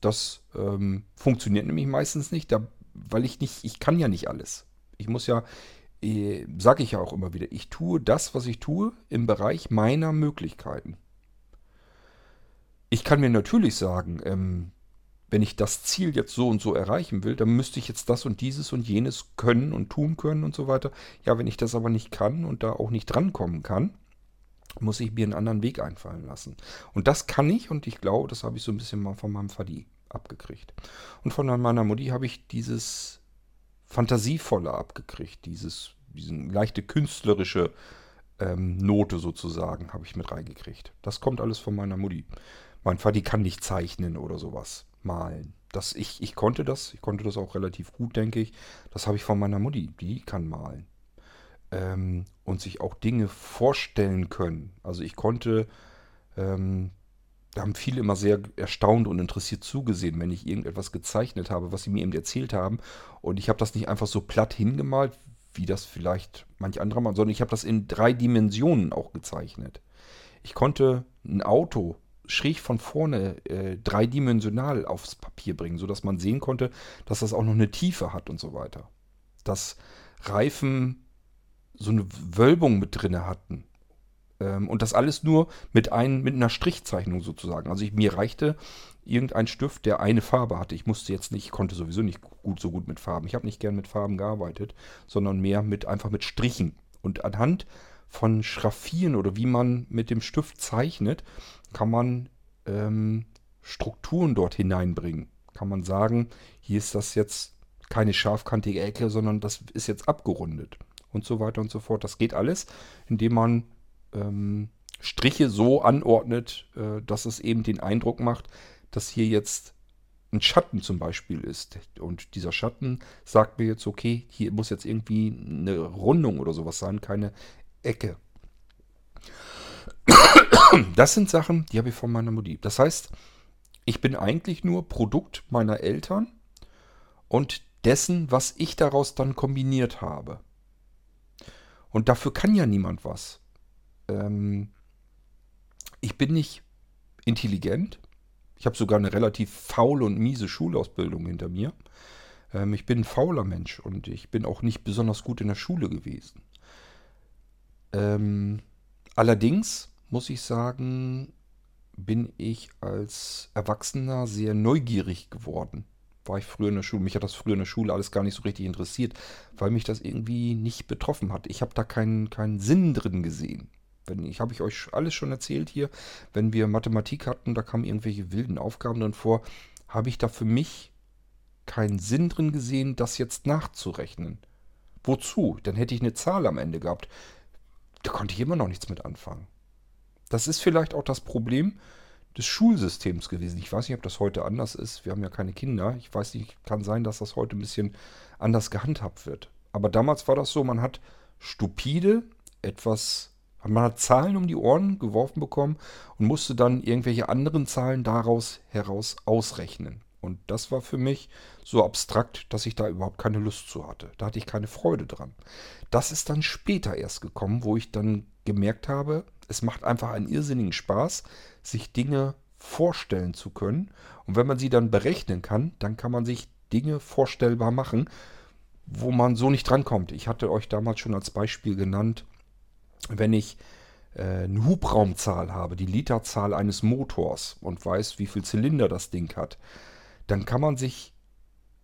Das ähm, funktioniert nämlich meistens nicht, da, weil ich nicht, ich kann ja nicht alles. Ich muss ja sage ich ja auch immer wieder, ich tue das, was ich tue, im Bereich meiner Möglichkeiten. Ich kann mir natürlich sagen, ähm, wenn ich das Ziel jetzt so und so erreichen will, dann müsste ich jetzt das und dieses und jenes können und tun können und so weiter. Ja, wenn ich das aber nicht kann und da auch nicht drankommen kann, muss ich mir einen anderen Weg einfallen lassen. Und das kann ich und ich glaube, das habe ich so ein bisschen mal von meinem Vati abgekriegt. Und von meiner Mutti habe ich dieses fantasievoller abgekriegt. Dieses, diesen leichte künstlerische ähm, Note sozusagen habe ich mit reingekriegt. Das kommt alles von meiner Mutti. Mein Vati kann nicht zeichnen oder sowas, malen. Das, ich, ich konnte das, ich konnte das auch relativ gut, denke ich. Das habe ich von meiner Mutti, die kann malen. Ähm, und sich auch Dinge vorstellen können. Also ich konnte ähm, da haben viele immer sehr erstaunt und interessiert zugesehen, wenn ich irgendetwas gezeichnet habe, was sie mir eben erzählt haben. Und ich habe das nicht einfach so platt hingemalt, wie das vielleicht manch anderer macht, sondern ich habe das in drei Dimensionen auch gezeichnet. Ich konnte ein Auto schräg von vorne äh, dreidimensional aufs Papier bringen, sodass man sehen konnte, dass das auch noch eine Tiefe hat und so weiter. Dass Reifen so eine Wölbung mit drinne hatten. Ähm, und das alles nur mit, ein, mit einer Strichzeichnung sozusagen. Also ich, mir reichte irgendein Stift, der eine Farbe hatte. Ich musste jetzt nicht, ich konnte sowieso nicht gut so gut mit Farben. Ich habe nicht gern mit Farben gearbeitet, sondern mehr mit einfach mit Strichen. Und anhand von Schraffieren oder wie man mit dem Stift zeichnet, kann man ähm, Strukturen dort hineinbringen. Kann man sagen, hier ist das jetzt keine scharfkantige Ecke, sondern das ist jetzt abgerundet und so weiter und so fort. Das geht alles, indem man ähm, Striche so anordnet, äh, dass es eben den Eindruck macht, dass hier jetzt ein Schatten zum Beispiel ist. Und dieser Schatten sagt mir jetzt, okay, hier muss jetzt irgendwie eine Rundung oder sowas sein, keine Ecke. [coughs] Das sind Sachen, die habe ich von meiner Mutti. Das heißt, Ich bin eigentlich nur Produkt meiner Eltern und dessen, was ich daraus dann kombiniert habe. Und dafür kann ja niemand was. Ähm, ich bin nicht intelligent. Ich habe sogar eine relativ faule und miese Schulausbildung hinter mir. Ähm, ich bin ein fauler Mensch und ich bin auch nicht besonders gut in der Schule gewesen. Ähm, allerdings muss ich sagen, bin ich als Erwachsener sehr neugierig geworden. War ich früher in der Schule. Mich hat das früher in der Schule alles gar nicht so richtig interessiert, weil mich das irgendwie nicht betroffen hat. Ich habe da keinen, keinen Sinn drin gesehen. Wenn ich habe ich euch alles schon erzählt hier, wenn wir Mathematik hatten, da kamen irgendwelche wilden Aufgaben drin vor, habe ich da für mich keinen Sinn drin gesehen, das jetzt nachzurechnen. Wozu? Dann hätte ich eine Zahl am Ende gehabt. Da konnte ich immer noch nichts mit anfangen. Das ist vielleicht auch das Problem des Schulsystems gewesen. Ich weiß nicht, ob das heute anders ist. Wir haben ja keine Kinder. Ich weiß nicht, kann sein, dass das heute ein bisschen anders gehandhabt wird. Aber damals war das so, man hat stupide etwas, man hat Zahlen um die Ohren geworfen bekommen und musste dann irgendwelche anderen Zahlen daraus heraus ausrechnen. Und das war für mich so abstrakt, dass ich da überhaupt keine Lust zu hatte. Da hatte ich keine Freude dran. Das ist dann später erst gekommen, wo ich dann gemerkt habe, es macht einfach einen irrsinnigen Spaß, sich Dinge vorstellen zu können. Und wenn man sie dann berechnen kann, dann kann man sich Dinge vorstellbar machen, wo man so nicht drankommt. Ich hatte euch damals schon als Beispiel genannt, wenn ich äh, eine Hubraumzahl habe, die Literzahl eines Motors und weiß, wie viel Zylinder das Ding hat, dann kann man sich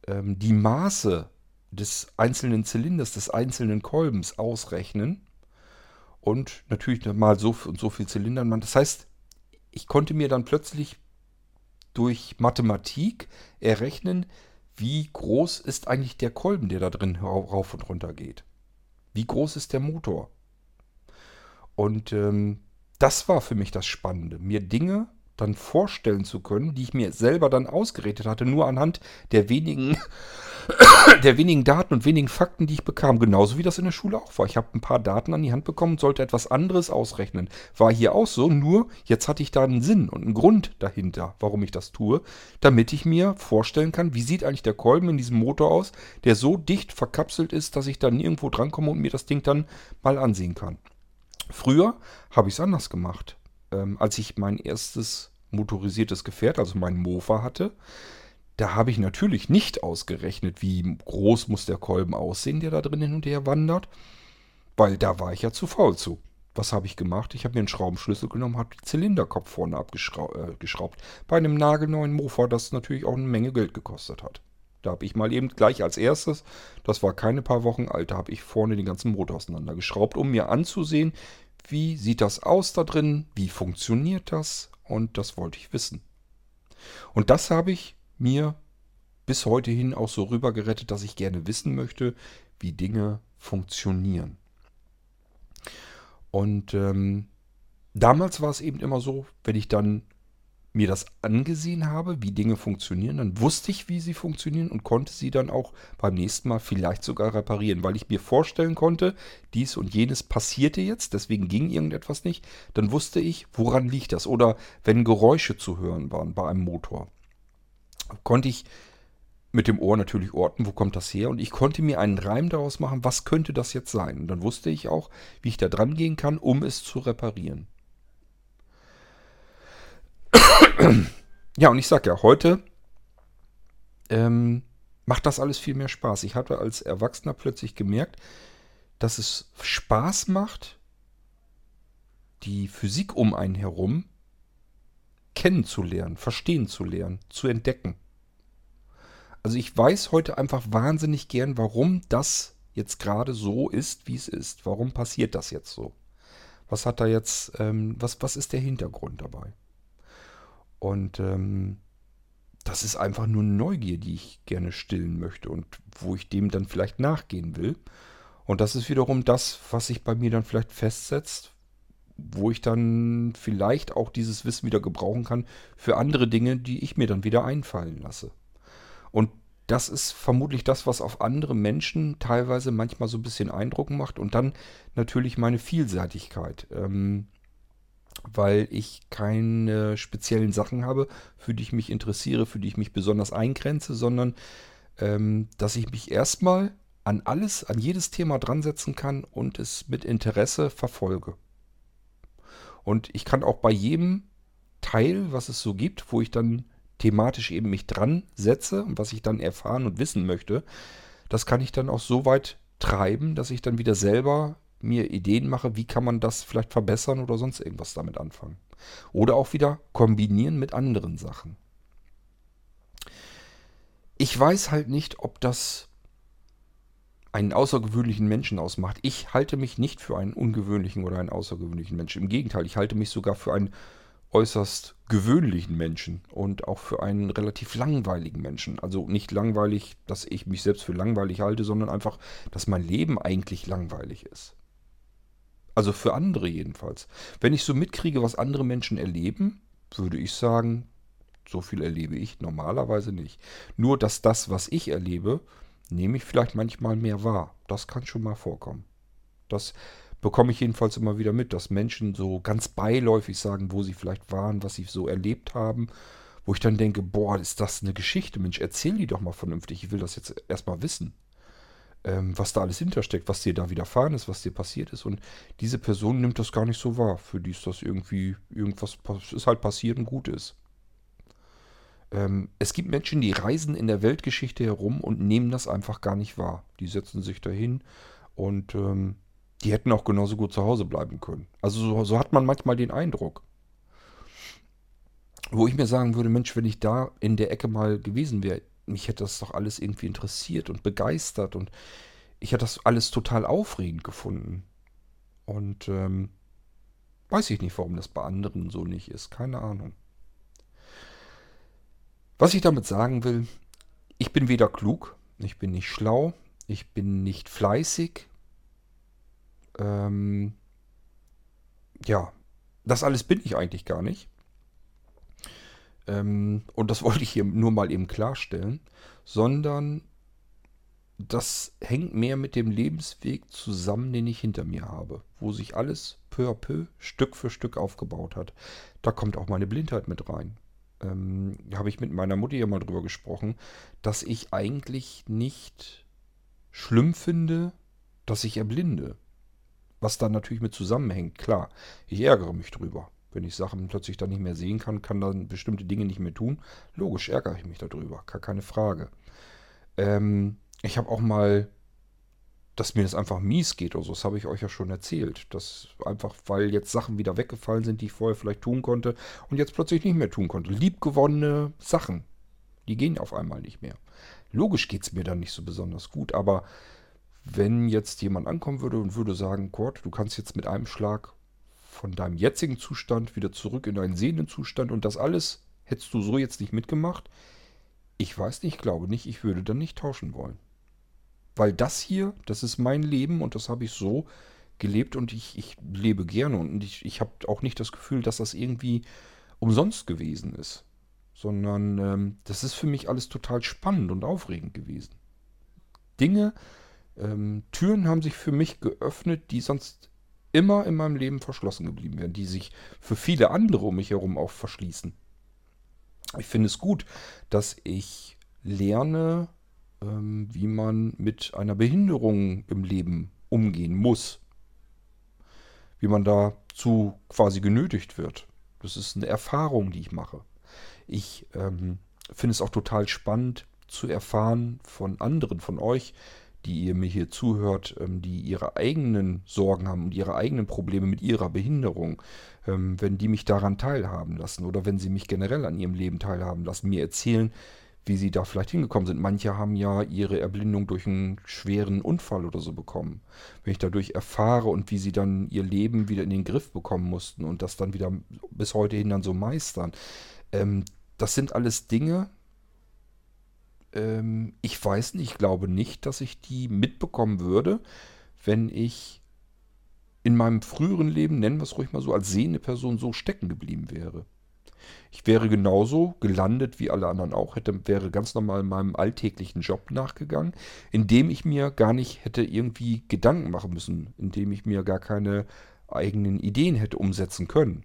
ähm, die Maße des einzelnen Zylinders, des einzelnen Kolbens ausrechnen und natürlich mal so und so viel Zylindern. Das heißt, ich konnte mir dann plötzlich durch Mathematik errechnen, wie groß ist eigentlich der Kolben, der da drin rauf und runter geht. Wie groß ist der Motor? Und ähm, das war für mich das Spannende, mir Dinge dann vorstellen zu können, die ich mir selber dann ausgeredet hatte, nur anhand der wenigen, [coughs] der wenigen Daten und wenigen Fakten, die ich bekam. Genauso wie das in der Schule auch war. Ich habe ein paar Daten an die Hand bekommen und sollte etwas anderes ausrechnen. War hier auch so, nur jetzt hatte ich da einen Sinn und einen Grund dahinter, warum ich das tue, damit ich mir vorstellen kann, wie sieht eigentlich der Kolben in diesem Motor aus, der so dicht verkapselt ist, dass ich da nirgendwo drankomme und mir das Ding dann mal ansehen kann. Früher habe ich es anders gemacht ähm, als ich mein erstes motorisiertes Gefährt, also mein Mofa hatte, da habe ich natürlich nicht ausgerechnet, wie groß muss der Kolben aussehen, der da drin hin und her wandert, weil da war ich ja zu faul zu. Was habe ich gemacht? Ich habe mir einen Schraubenschlüssel genommen, habe den Zylinderkopf vorne abgeschraubt. Äh, Bei einem nagelneuen Mofa, das natürlich auch eine Menge Geld gekostet hat. Da habe ich mal eben gleich als erstes, das war keine paar Wochen alt, da habe ich vorne den ganzen Motor auseinandergeschraubt, um mir anzusehen, wie sieht das aus da drin? Wie funktioniert das? Und das wollte ich wissen. Und das habe ich mir bis heute hin auch so rübergerettet, dass ich gerne wissen möchte, wie Dinge funktionieren. Und ähm, damals war es eben immer so, wenn ich dann mir das angesehen habe, wie Dinge funktionieren, dann wusste ich, wie sie funktionieren und konnte sie dann auch beim nächsten Mal vielleicht sogar reparieren, weil ich mir vorstellen konnte, dies und jenes passierte jetzt, deswegen ging irgendetwas nicht, dann wusste ich, woran liegt das? Oder wenn Geräusche zu hören waren bei einem Motor, konnte ich mit dem Ohr natürlich orten, wo kommt das her? Und ich konnte mir einen Reim daraus machen, was könnte das jetzt sein? Und dann wusste ich auch, wie ich da dran gehen kann, um es zu reparieren. [coughs] ja, und ich sag ja, heute ähm, macht das alles viel mehr Spaß. Ich hatte als Erwachsener plötzlich gemerkt, dass es Spaß macht, die Physik um einen herum kennenzulernen, verstehen zu lernen, zu entdecken. Also ich weiß heute einfach wahnsinnig gern, warum das jetzt gerade so ist, wie es ist. Warum passiert das jetzt so? Was hat da jetzt, ähm, was, was ist der Hintergrund dabei? Und ähm, das ist einfach nur Neugier, die ich gerne stillen möchte und wo ich dem dann vielleicht nachgehen will. Und das ist wiederum das, was sich bei mir dann vielleicht festsetzt, wo ich dann vielleicht auch dieses Wissen wieder gebrauchen kann für andere Dinge, die ich mir dann wieder einfallen lasse. Und das ist vermutlich das, was auf andere Menschen teilweise manchmal so ein bisschen Eindruck macht. Und dann natürlich meine Vielseitigkeit. Ähm, weil ich keine speziellen Sachen habe, für die ich mich interessiere, für die ich mich besonders eingrenze, sondern ähm, dass ich mich erstmal an alles, an jedes Thema dran setzen kann und es mit Interesse verfolge. Und ich kann auch bei jedem Teil, was es so gibt, wo ich dann thematisch eben mich dran setze und was ich dann erfahren und wissen möchte, das kann ich dann auch so weit treiben, dass ich dann wieder selber mir Ideen mache, wie kann man das vielleicht verbessern oder sonst irgendwas damit anfangen. Oder auch wieder kombinieren mit anderen Sachen. Ich weiß halt nicht, ob das einen außergewöhnlichen Menschen ausmacht. Ich halte mich nicht für einen ungewöhnlichen oder einen außergewöhnlichen Menschen. Im Gegenteil, ich halte mich sogar für einen äußerst gewöhnlichen Menschen und auch für einen relativ langweiligen Menschen. Also nicht langweilig, dass ich mich selbst für langweilig halte, sondern einfach, dass mein Leben eigentlich langweilig ist. Also für andere jedenfalls. Wenn ich so mitkriege, was andere Menschen erleben, würde ich sagen, so viel erlebe ich normalerweise nicht. Nur, dass das, was ich erlebe, nehme ich vielleicht manchmal mehr wahr. Das kann schon mal vorkommen. Das bekomme ich jedenfalls immer wieder mit, dass Menschen so ganz beiläufig sagen, wo sie vielleicht waren, was sie so erlebt haben, wo ich dann denke, boah, ist das eine Geschichte, Mensch, erzähl die doch mal vernünftig, ich will das jetzt erstmal wissen, was da alles hintersteckt, was dir da widerfahren ist, was dir passiert ist und diese Person nimmt das gar nicht so wahr, für die ist das irgendwie, irgendwas ist halt passiert und gut ist. Ähm, es gibt Menschen, die reisen in der Weltgeschichte herum und nehmen das einfach gar nicht wahr. Die setzen sich dahin und ähm, die hätten auch genauso gut zu Hause bleiben können. Also so, so hat man manchmal den Eindruck. Wo ich mir sagen würde, Mensch, wenn ich da in der Ecke mal gewesen wäre, mich hätte das doch alles irgendwie interessiert und begeistert und ich hätte das alles total aufregend gefunden. Und ähm, weiß ich nicht, warum das bei anderen so nicht ist. Keine Ahnung. Was ich damit sagen will, ich bin weder klug, ich bin nicht schlau, ich bin nicht fleißig. Ähm, ja, das alles bin ich eigentlich gar nicht. Ähm, und das [laughs] wollte ich hier nur mal eben klarstellen, sondern das hängt mehr mit dem Lebensweg zusammen, den ich hinter mir habe, wo sich alles peu à peu, Stück für Stück aufgebaut hat. Da kommt auch meine Blindheit mit rein ähm, habe ich mit meiner Mutter ja mal drüber gesprochen, dass ich eigentlich nicht schlimm finde, dass ich erblinde. Was dann natürlich mit zusammenhängt, klar. Ich ärgere mich drüber. Wenn ich Sachen plötzlich dann nicht mehr sehen kann, kann dann bestimmte Dinge nicht mehr tun. Logisch ärgere ich mich darüber, gar keine Frage. Ähm, ich habe auch mal dass mir das einfach mies geht oder so. Das habe ich euch ja schon erzählt. Das einfach, weil jetzt Sachen wieder weggefallen sind, die ich vorher vielleicht tun konnte und jetzt plötzlich nicht mehr tun konnte. Liebgewonnene Sachen, die gehen auf einmal nicht mehr. Logisch geht es mir dann nicht so besonders gut, aber wenn jetzt jemand ankommen würde und würde sagen, Kurt, du kannst jetzt mit einem Schlag von deinem jetzigen Zustand wieder zurück in deinen sehenden Zustand und das alles hättest du so jetzt nicht mitgemacht, ich weiß nicht, ich glaube nicht, ich würde dann nicht tauschen wollen. Weil das hier, das ist mein Leben und das habe ich so gelebt und ich, ich lebe gerne und ich, ich habe auch nicht das Gefühl, dass das irgendwie umsonst gewesen ist. Sondern ähm, das ist für mich alles total spannend und aufregend gewesen. Dinge, ähm, Türen haben sich für mich geöffnet, die sonst immer in meinem Leben verschlossen geblieben wären, die sich für viele andere um mich herum auch verschließen. Ich finde es gut, dass ich lerne, ähm, wie man mit einer Behinderung im Leben umgehen muss. Wie man dazu quasi genötigt wird. Das ist eine Erfahrung, die ich mache. Ich ähm, finde es auch total spannend zu erfahren von anderen, von euch, die ihr mir hier zuhört, ähm, die ihre eigenen Sorgen haben und ihre eigenen Probleme mit ihrer Behinderung, ähm, wenn die mich daran teilhaben lassen oder wenn sie mich generell an ihrem Leben teilhaben lassen, mir erzählen, wie sie da vielleicht hingekommen sind. Manche haben ja ihre Erblindung durch einen schweren Unfall oder so bekommen. Wenn ich dadurch erfahre und wie sie dann ihr Leben wieder in den Griff bekommen mussten und das dann wieder bis heute hin dann so meistern. Ähm, das sind alles Dinge, ähm, ich weiß nicht, ich glaube nicht, dass ich die mitbekommen würde, wenn ich in meinem früheren Leben, nennen wir es ruhig mal so, als sehende Person so stecken geblieben wäre. Ich wäre genauso gelandet wie alle anderen auch, hätte, wäre ganz normal meinem alltäglichen Job nachgegangen, indem ich mir gar nicht hätte irgendwie Gedanken machen müssen, indem ich mir gar keine eigenen Ideen hätte umsetzen können.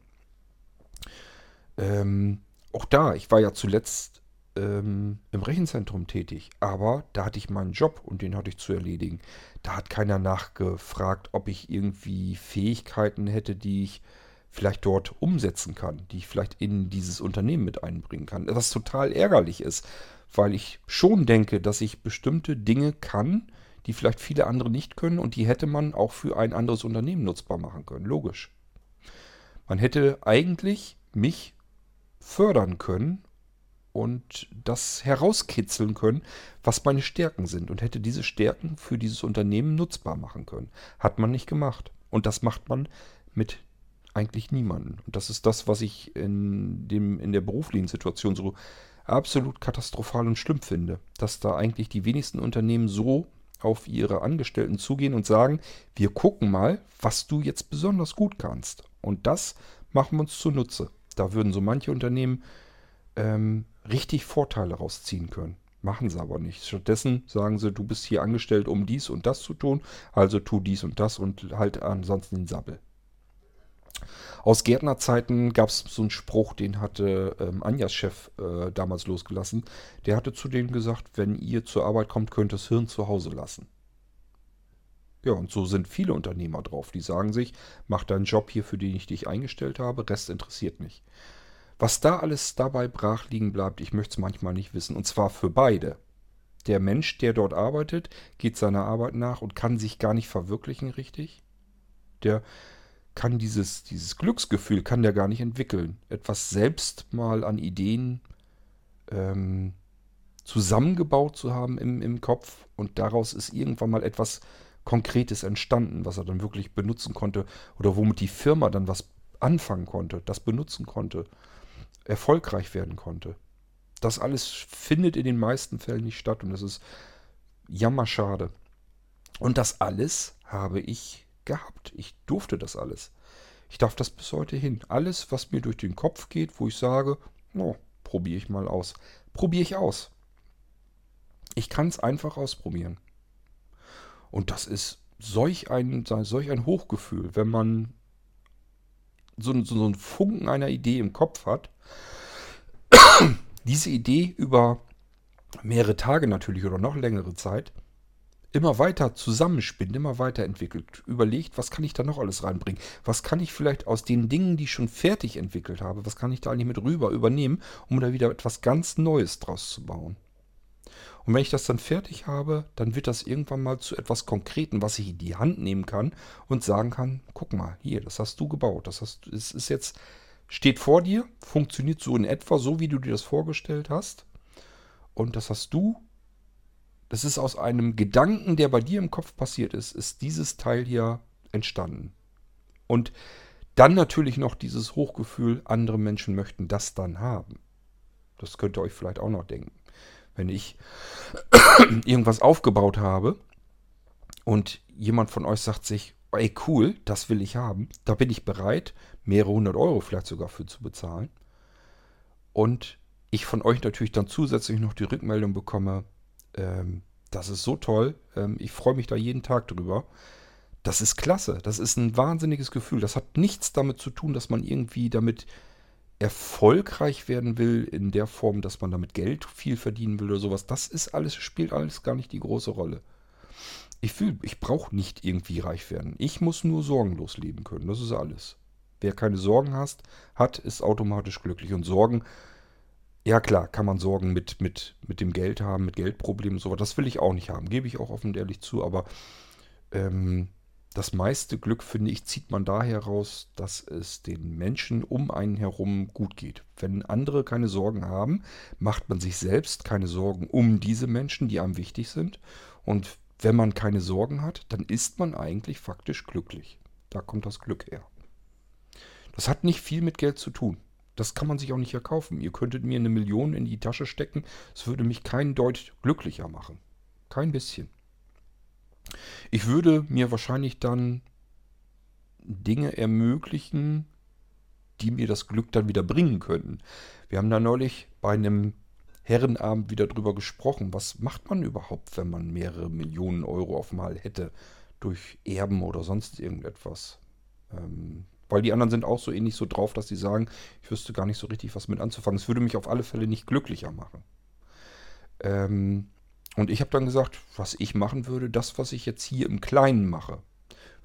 Ähm, auch da, ich war ja zuletzt ähm, im Rechenzentrum tätig, aber da hatte ich meinen Job und den hatte ich zu erledigen. Da hat keiner nachgefragt, ob ich irgendwie Fähigkeiten hätte, die ich vielleicht dort umsetzen kann, die ich vielleicht in dieses Unternehmen mit einbringen kann. Was total ärgerlich ist, weil ich schon denke, dass ich bestimmte Dinge kann, die vielleicht viele andere nicht können und die hätte man auch für ein anderes Unternehmen nutzbar machen können. Logisch. Man hätte eigentlich mich fördern können und das herauskitzeln können, was meine Stärken sind und hätte diese Stärken für dieses Unternehmen nutzbar machen können. Hat man nicht gemacht. Und das macht man mit eigentlich niemanden. Und das ist das, was ich in, dem, in der beruflichen Situation so absolut katastrophal und schlimm finde. Dass da eigentlich die wenigsten Unternehmen so auf ihre Angestellten zugehen und sagen, wir gucken mal, was du jetzt besonders gut kannst. Und das machen wir uns zunutze. Da würden so manche Unternehmen ähm, richtig Vorteile rausziehen können. Machen sie aber nicht. Stattdessen sagen sie, du bist hier angestellt, um dies und das zu tun, also tu dies und das und halt ansonsten den Sabbel. Aus Gärtnerzeiten gab es so einen Spruch, den hatte ähm, Anjas Chef äh, damals losgelassen. Der hatte zu denen gesagt, wenn ihr zur Arbeit kommt, könnt ihr das Hirn zu Hause lassen. Ja, und so sind viele Unternehmer drauf. Die sagen sich, mach deinen Job hier, für den ich dich eingestellt habe, Rest interessiert mich. Was da alles dabei brach liegen bleibt, ich möchte es manchmal nicht wissen. Und zwar für beide. Der Mensch, der dort arbeitet, geht seiner Arbeit nach und kann sich gar nicht verwirklichen richtig. Der kann dieses, dieses Glücksgefühl kann der gar nicht entwickeln. Etwas selbst mal an Ideen ähm, zusammengebaut zu haben im, im Kopf und daraus ist irgendwann mal etwas Konkretes entstanden, was er dann wirklich benutzen konnte oder womit die Firma dann was anfangen konnte, das benutzen konnte, erfolgreich werden konnte. Das alles findet in den meisten Fällen nicht statt und das ist jammerschade. Und das alles habe ich gehabt. Ich durfte das alles. Ich darf das bis heute hin. Alles, was mir durch den Kopf geht, wo ich sage, oh, probiere ich mal aus. Probiere ich aus. Ich kann es einfach ausprobieren. Und das ist solch ein, solch ein Hochgefühl, wenn man so, so, so einen Funken einer Idee im Kopf hat. Diese Idee über mehrere Tage natürlich oder noch längere Zeit immer weiter zusammenspinnt, immer weiterentwickelt, überlegt, was kann ich da noch alles reinbringen? Was kann ich vielleicht aus den Dingen, die ich schon fertig entwickelt habe, was kann ich da eigentlich mit rüber übernehmen, um da wieder etwas ganz Neues draus zu bauen? Und wenn ich das dann fertig habe, dann wird das irgendwann mal zu etwas Konkreten, was ich in die Hand nehmen kann und sagen kann, guck mal, hier, das hast du gebaut, das hast, es ist jetzt, steht vor dir, funktioniert so in etwa so, wie du dir das vorgestellt hast. Und das hast du das ist aus einem Gedanken, der bei dir im Kopf passiert ist, ist dieses Teil hier entstanden. Und dann natürlich noch dieses Hochgefühl, andere Menschen möchten das dann haben. Das könnt ihr euch vielleicht auch noch denken. Wenn ich [clears throat] irgendwas aufgebaut habe und jemand von euch sagt sich, ey cool, das will ich haben, da bin ich bereit, mehrere hundert Euro vielleicht sogar für zu bezahlen. Und ich von euch natürlich dann zusätzlich noch die Rückmeldung bekomme, ähm, das ist so toll. Ähm, ich freue mich da jeden Tag drüber. Das ist klasse. Das ist ein wahnsinniges Gefühl. Das hat nichts damit zu tun, dass man irgendwie damit erfolgreich werden will in der Form, dass man damit Geld viel verdienen will oder sowas. Das ist alles, spielt alles gar nicht die große Rolle. Ich fühle, ich brauche nicht irgendwie reich werden. Ich muss nur sorgenlos leben können. Das ist alles. Wer keine Sorgen hast, hat, ist automatisch glücklich. Und Sorgen ja klar, kann man Sorgen mit, mit, mit dem Geld haben, mit Geldproblemen und so. Das will ich auch nicht haben, gebe ich auch offen und ehrlich zu. Aber ähm, das meiste Glück, finde ich, zieht man daher raus, dass es den Menschen um einen herum gut geht. Wenn andere keine Sorgen haben, macht man sich selbst keine Sorgen um diese Menschen, die einem wichtig sind. Und wenn man keine Sorgen hat, dann ist man eigentlich faktisch glücklich. Da kommt das Glück her. Das hat nicht viel mit Geld zu tun. Das kann man sich auch nicht erkaufen. Ihr könntet mir eine Million in die Tasche stecken. Es würde mich kein Deut glücklicher machen. Kein bisschen. Ich würde mir wahrscheinlich dann Dinge ermöglichen, die mir das Glück dann wieder bringen könnten. Wir haben da neulich bei einem Herrenabend wieder drüber gesprochen. Was macht man überhaupt, wenn man mehrere Millionen Euro auf Mal hätte? Durch Erben oder sonst irgendetwas. Ähm, Weil die anderen sind auch so ähnlich so drauf, dass sie sagen, ich wüsste gar nicht so richtig, was mit anzufangen. Es würde mich auf alle Fälle nicht glücklicher machen. Ähm, und ich habe dann gesagt, was ich machen würde, das, was ich jetzt hier im Kleinen mache,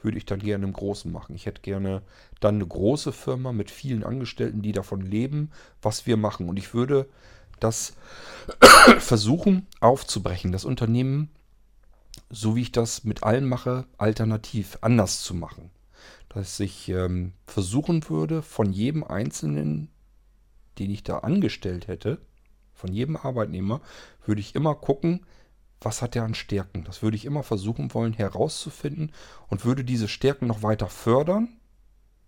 würde ich dann gerne im Großen machen. Ich hätte gerne dann eine große Firma mit vielen Angestellten, die davon leben, was wir machen. Und ich würde das [coughs] versuchen aufzubrechen, das Unternehmen, so wie ich das mit allen mache, alternativ anders zu machen dass ich ähm, versuchen würde, von jedem Einzelnen, den ich da angestellt hätte, von jedem Arbeitnehmer, würde ich immer gucken, was hat er an Stärken. Das würde ich immer versuchen wollen herauszufinden und würde diese Stärken noch weiter fördern,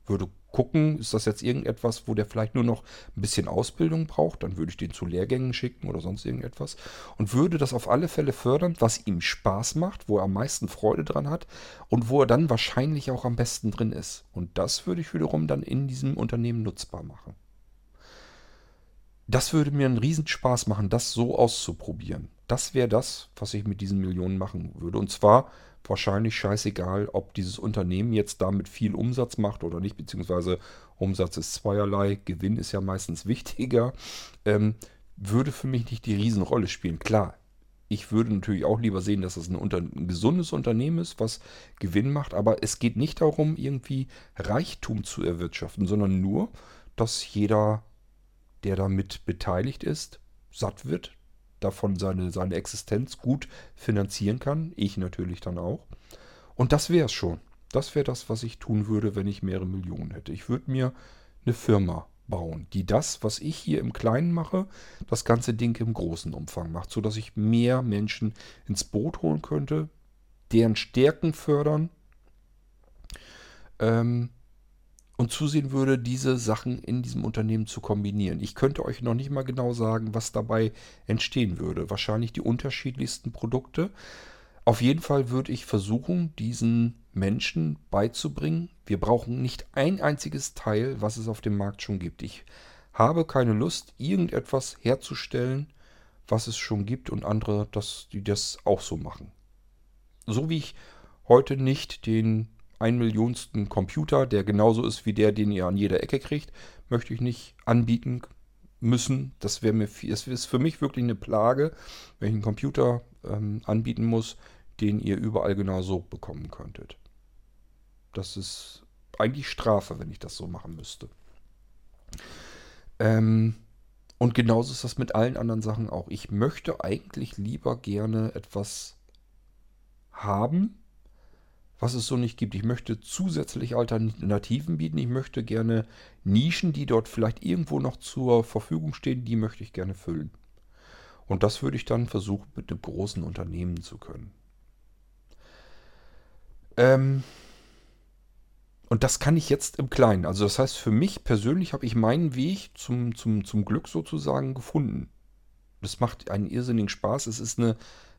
würde gucken, ist das jetzt irgendetwas, wo der vielleicht nur noch ein bisschen Ausbildung braucht, dann würde ich den zu Lehrgängen schicken oder sonst irgendetwas und würde das auf alle Fälle fördern, was ihm Spaß macht, wo er am meisten Freude dran hat und wo er dann wahrscheinlich auch am besten drin ist. Und das würde ich wiederum dann in diesem Unternehmen nutzbar machen. Das würde mir einen Riesenspaß machen, das so auszuprobieren. Das wäre das, was ich mit diesen Millionen machen würde. Und zwar wahrscheinlich scheißegal, ob dieses Unternehmen jetzt damit viel Umsatz macht oder nicht, beziehungsweise Umsatz ist zweierlei, Gewinn ist ja meistens wichtiger, ähm, würde für mich nicht die Riesenrolle spielen. Klar, ich würde natürlich auch lieber sehen, dass es ein, unter, ein gesundes Unternehmen ist, was Gewinn macht, aber es geht nicht darum, irgendwie Reichtum zu erwirtschaften, sondern nur, dass jeder, der damit beteiligt ist, satt wird, davon seine, seine Existenz gut finanzieren kann. Ich natürlich dann auch. Und das wäre es schon. Das wäre das, was ich tun würde, wenn ich mehrere Millionen hätte. Ich würde mir eine Firma bauen, die das, was ich hier im Kleinen mache, das ganze Ding im großen Umfang macht, sodass ich mehr Menschen ins Boot holen könnte, deren Stärken fördern, ähm, und zusehen würde, diese Sachen in diesem Unternehmen zu kombinieren. Ich könnte euch noch nicht mal genau sagen, was dabei entstehen würde. Wahrscheinlich die unterschiedlichsten Produkte. Auf jeden Fall würde ich versuchen, diesen Menschen beizubringen, wir brauchen nicht ein einziges Teil, was es auf dem Markt schon gibt. Ich habe keine Lust, irgendetwas herzustellen, was es schon gibt und andere, dass die das auch so machen. So wie ich heute nicht den ein Millionsten Computer, der genauso ist wie der, den ihr an jeder Ecke kriegt, möchte ich nicht anbieten müssen. Das wäre mir das ist für mich wirklich eine Plage, wenn ich einen Computer ähm, anbieten muss, den ihr überall genauso bekommen könntet. Das ist eigentlich Strafe, wenn ich das so machen müsste. Ähm, und genauso ist das mit allen anderen Sachen auch. Ich möchte eigentlich lieber gerne etwas haben, was es so nicht gibt. Ich möchte zusätzlich Alternativen bieten. Ich möchte gerne Nischen, die dort vielleicht irgendwo noch zur Verfügung stehen, die möchte ich gerne füllen. Und das würde ich dann versuchen, mit einem großen Unternehmen zu können. Ähm und das kann ich jetzt im Kleinen. Also das heißt, für mich persönlich habe ich meinen Weg zum, zum, zum Glück sozusagen gefunden. Das macht einen irrsinnigen Spaß. Es ist eine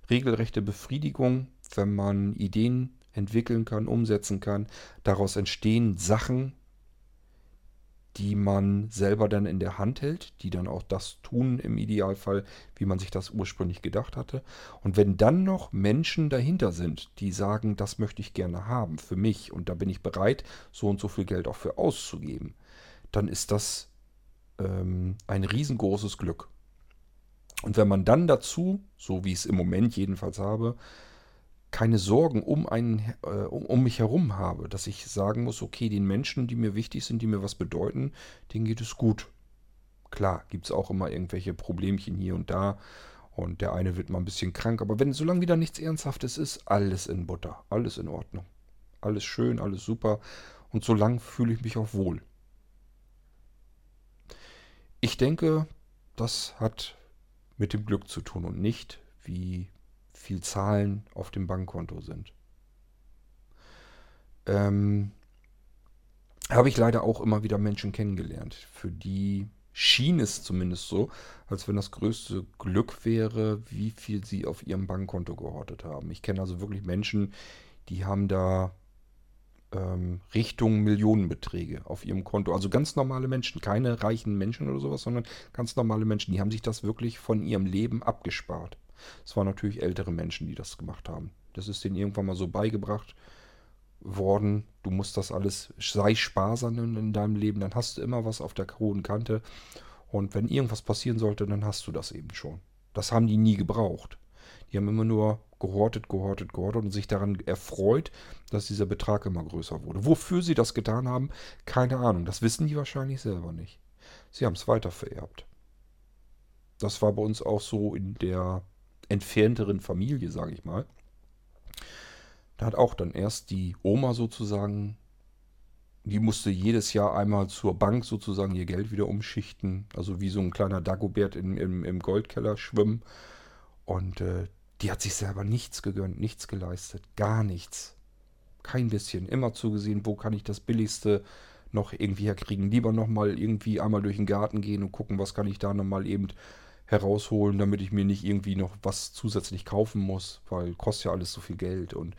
regelrechte Befriedigung, wenn man Ideen entwickeln kann, umsetzen kann. Daraus entstehen Sachen, die man selber dann in der Hand hält, die dann auch das tun im Idealfall, wie man sich das ursprünglich gedacht hatte. Und wenn dann noch Menschen dahinter sind, die sagen, das möchte ich gerne haben für mich und da bin ich bereit, so und so viel Geld auch für auszugeben, dann ist das ähm, ein riesengroßes Glück. Und wenn man dann dazu, so wie ich es im Moment jedenfalls habe, keine Sorgen um, einen, äh, um, mich herum habe, dass ich sagen muss, okay, den Menschen, die mir wichtig sind, die mir was bedeuten, denen geht es gut. Klar, gibt es auch immer irgendwelche Problemchen hier und da und der eine wird mal ein bisschen krank, aber wenn solange wieder nichts Ernsthaftes ist, alles in Butter, alles in Ordnung. Alles schön, alles super und solange fühle ich mich auch wohl. Ich denke, das hat mit dem Glück zu tun und nicht, wie viel Zahlen auf dem Bankkonto sind. Ähm, habe ich leider auch immer wieder Menschen kennengelernt, für die schien es zumindest so, als wenn das größte Glück wäre, wie viel sie auf ihrem Bankkonto gehortet haben. Ich kenne also wirklich Menschen, die haben da ähm, Richtung Millionenbeträge auf ihrem Konto. Also ganz normale Menschen, keine reichen Menschen oder sowas, sondern ganz normale Menschen, die haben sich das wirklich von ihrem Leben abgespart. Es waren natürlich ältere Menschen, die das gemacht haben. Das ist denen irgendwann mal so beigebracht worden, du musst das alles, sei sparsam in deinem Leben, dann hast du immer was auf der hohen Kante. Und wenn irgendwas passieren sollte, dann hast du das eben schon. Das haben die nie gebraucht. Die haben immer nur gehortet, gehortet, gehortet und sich daran erfreut, dass dieser Betrag immer größer wurde. Wofür sie das getan haben, keine Ahnung. Das wissen die wahrscheinlich selber nicht. Sie haben es weiter vererbt. Das war bei uns auch so in der entfernteren Familie, sage ich mal. Da hat auch dann erst die Oma sozusagen, die musste jedes Jahr einmal zur Bank sozusagen ihr Geld wieder umschichten. Also wie so ein kleiner Dagobert im, im, im Goldkeller schwimmen. Und äh, die hat sich selber nichts gegönnt, nichts geleistet, gar nichts. Kein bisschen. Immer zugesehen, wo kann ich das Billigste noch irgendwie herkriegen. Lieber nochmal irgendwie einmal durch den Garten gehen und gucken, was kann ich da nochmal eben herausholen, damit ich mir nicht irgendwie noch was zusätzlich kaufen muss, weil kostet ja alles so viel Geld. Und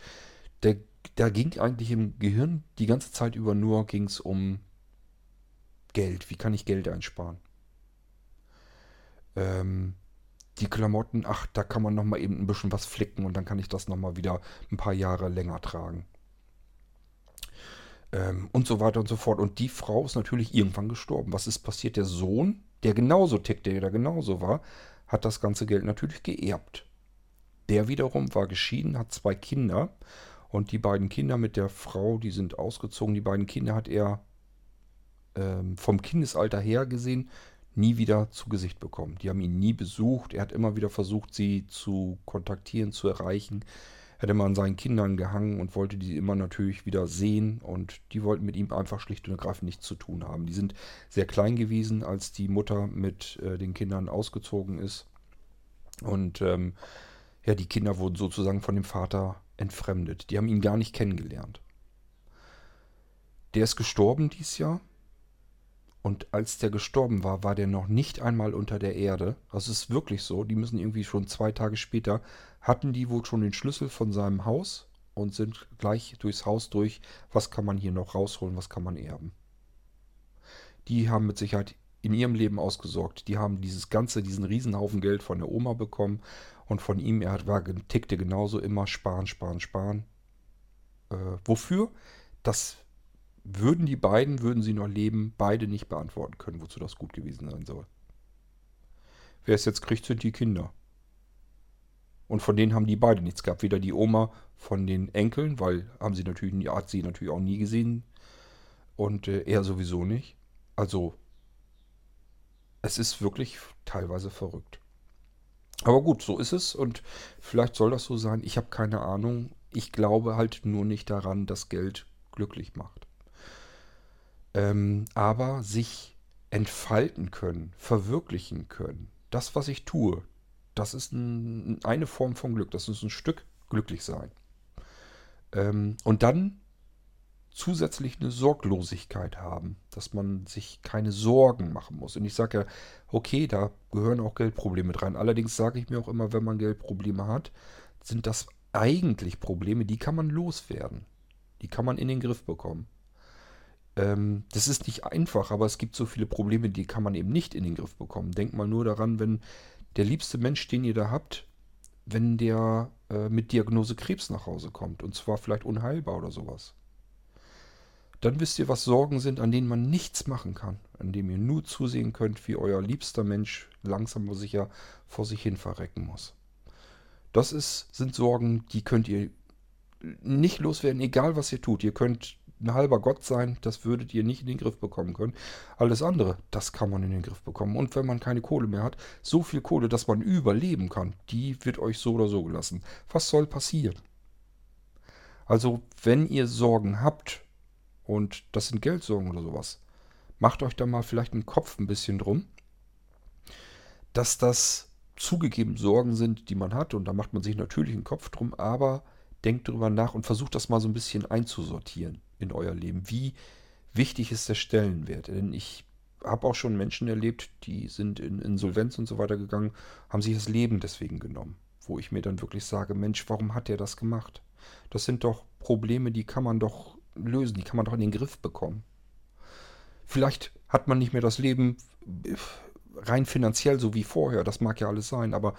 der, da ging eigentlich im Gehirn die ganze Zeit über nur ging's um Geld. Wie kann ich Geld einsparen? Ähm, die Klamotten, ach, da kann man nochmal eben ein bisschen was flicken und dann kann ich das nochmal wieder ein paar Jahre länger tragen. Ähm, und so weiter und so fort. Und die Frau ist natürlich irgendwann gestorben. Was ist passiert? Der Sohn, der genauso tickte, der genauso war, hat das ganze Geld natürlich geerbt. Der wiederum war geschieden, hat zwei Kinder. Und die beiden Kinder mit der Frau, die sind ausgezogen. Die beiden Kinder hat er ähm, vom Kindesalter her gesehen nie wieder zu Gesicht bekommen. Die haben ihn nie besucht. Er hat immer wieder versucht, sie zu kontaktieren, zu erreichen. Er hat immer an seinen Kindern gehangen und wollte die immer natürlich wieder sehen. Und die wollten mit ihm einfach schlicht und ergreifend nichts zu tun haben. Die sind sehr klein gewesen, als die Mutter mit äh, den Kindern ausgezogen ist. Und ähm, ja, die Kinder wurden sozusagen von dem Vater entfremdet. Die haben ihn gar nicht kennengelernt. Der ist gestorben dieses Jahr und als der gestorben war, war der noch nicht einmal unter der Erde. Das ist wirklich so. Die müssen irgendwie schon zwei Tage später, hatten die wohl schon den Schlüssel von seinem Haus und sind gleich durchs Haus durch. Was kann man hier noch rausholen? Was kann man erben? Die haben mit Sicherheit in ihrem Leben ausgesorgt. Die haben dieses ganze, diesen Riesenhaufen Geld von der Oma bekommen und von ihm, er war, tickte genauso immer sparen, sparen, sparen. Äh, wofür? Das würden die beiden, würden sie noch leben, beide nicht beantworten können, wozu das gut gewesen sein soll. Wer es jetzt kriegt, sind die Kinder. Und von denen haben die beide nichts gehabt. Weder die Oma von den Enkeln, weil haben sie natürlich, hat sie natürlich auch nie gesehen. Und äh, er sowieso nicht. Also, es ist wirklich teilweise verrückt. Aber gut, so ist es und vielleicht soll das so sein. Ich habe keine Ahnung. Ich glaube halt nur nicht daran, dass Geld glücklich macht ähm, aber sich entfalten können, verwirklichen können. Das, was ich tue, das ist ein, eine Form von Glück. Das ist ein Stück glücklich sein. Ähm, und dann zusätzlich eine Sorglosigkeit haben, dass man sich keine Sorgen machen muss. Und ich sage ja, okay, da gehören auch Geldprobleme rein. Allerdings sage ich mir auch immer, wenn man Geldprobleme hat, sind das eigentlich Probleme, die kann man loswerden. Die kann man in den Griff bekommen. Ähm, das ist nicht einfach, aber es gibt so viele Probleme, die kann man eben nicht in den Griff bekommen. Denkt mal nur daran, wenn der liebste Mensch, den ihr da habt, wenn der äh, mit Diagnose Krebs nach Hause kommt, und zwar vielleicht unheilbar oder sowas. Dann wisst ihr, was Sorgen sind, an denen man nichts machen kann, an denen ihr nur zusehen könnt, wie euer liebster Mensch langsam aber sicher vor sich hin verrecken muss. Das ist, sind Sorgen, die könnt ihr nicht loswerden, egal was ihr tut. Ihr könnt ein halber Gott sein, das würdet ihr nicht in den Griff bekommen können. Alles andere, das kann man in den Griff bekommen. Und wenn man keine Kohle mehr hat, so viel Kohle, dass man überleben kann, die wird euch so oder so gelassen. Was soll passieren? Also, wenn ihr Sorgen habt, und das sind Geldsorgen oder sowas, macht euch da mal vielleicht einen Kopf ein bisschen drum, dass das zugegeben Sorgen sind, die man hat, und da macht man sich natürlich einen Kopf drum, aber denkt drüber nach und versucht das mal so ein bisschen einzusortieren in euer Leben. Wie wichtig ist der Stellenwert? Denn ich habe auch schon Menschen erlebt, die sind in Insolvenz und so weiter gegangen, haben sich das Leben deswegen genommen. Wo ich mir dann wirklich sage, Mensch, warum hat der das gemacht? Das sind doch Probleme, die kann man doch lösen, die kann man doch in den Griff bekommen. Vielleicht hat man nicht mehr das Leben äh, rein finanziell so wie vorher, das mag ja alles sein, aber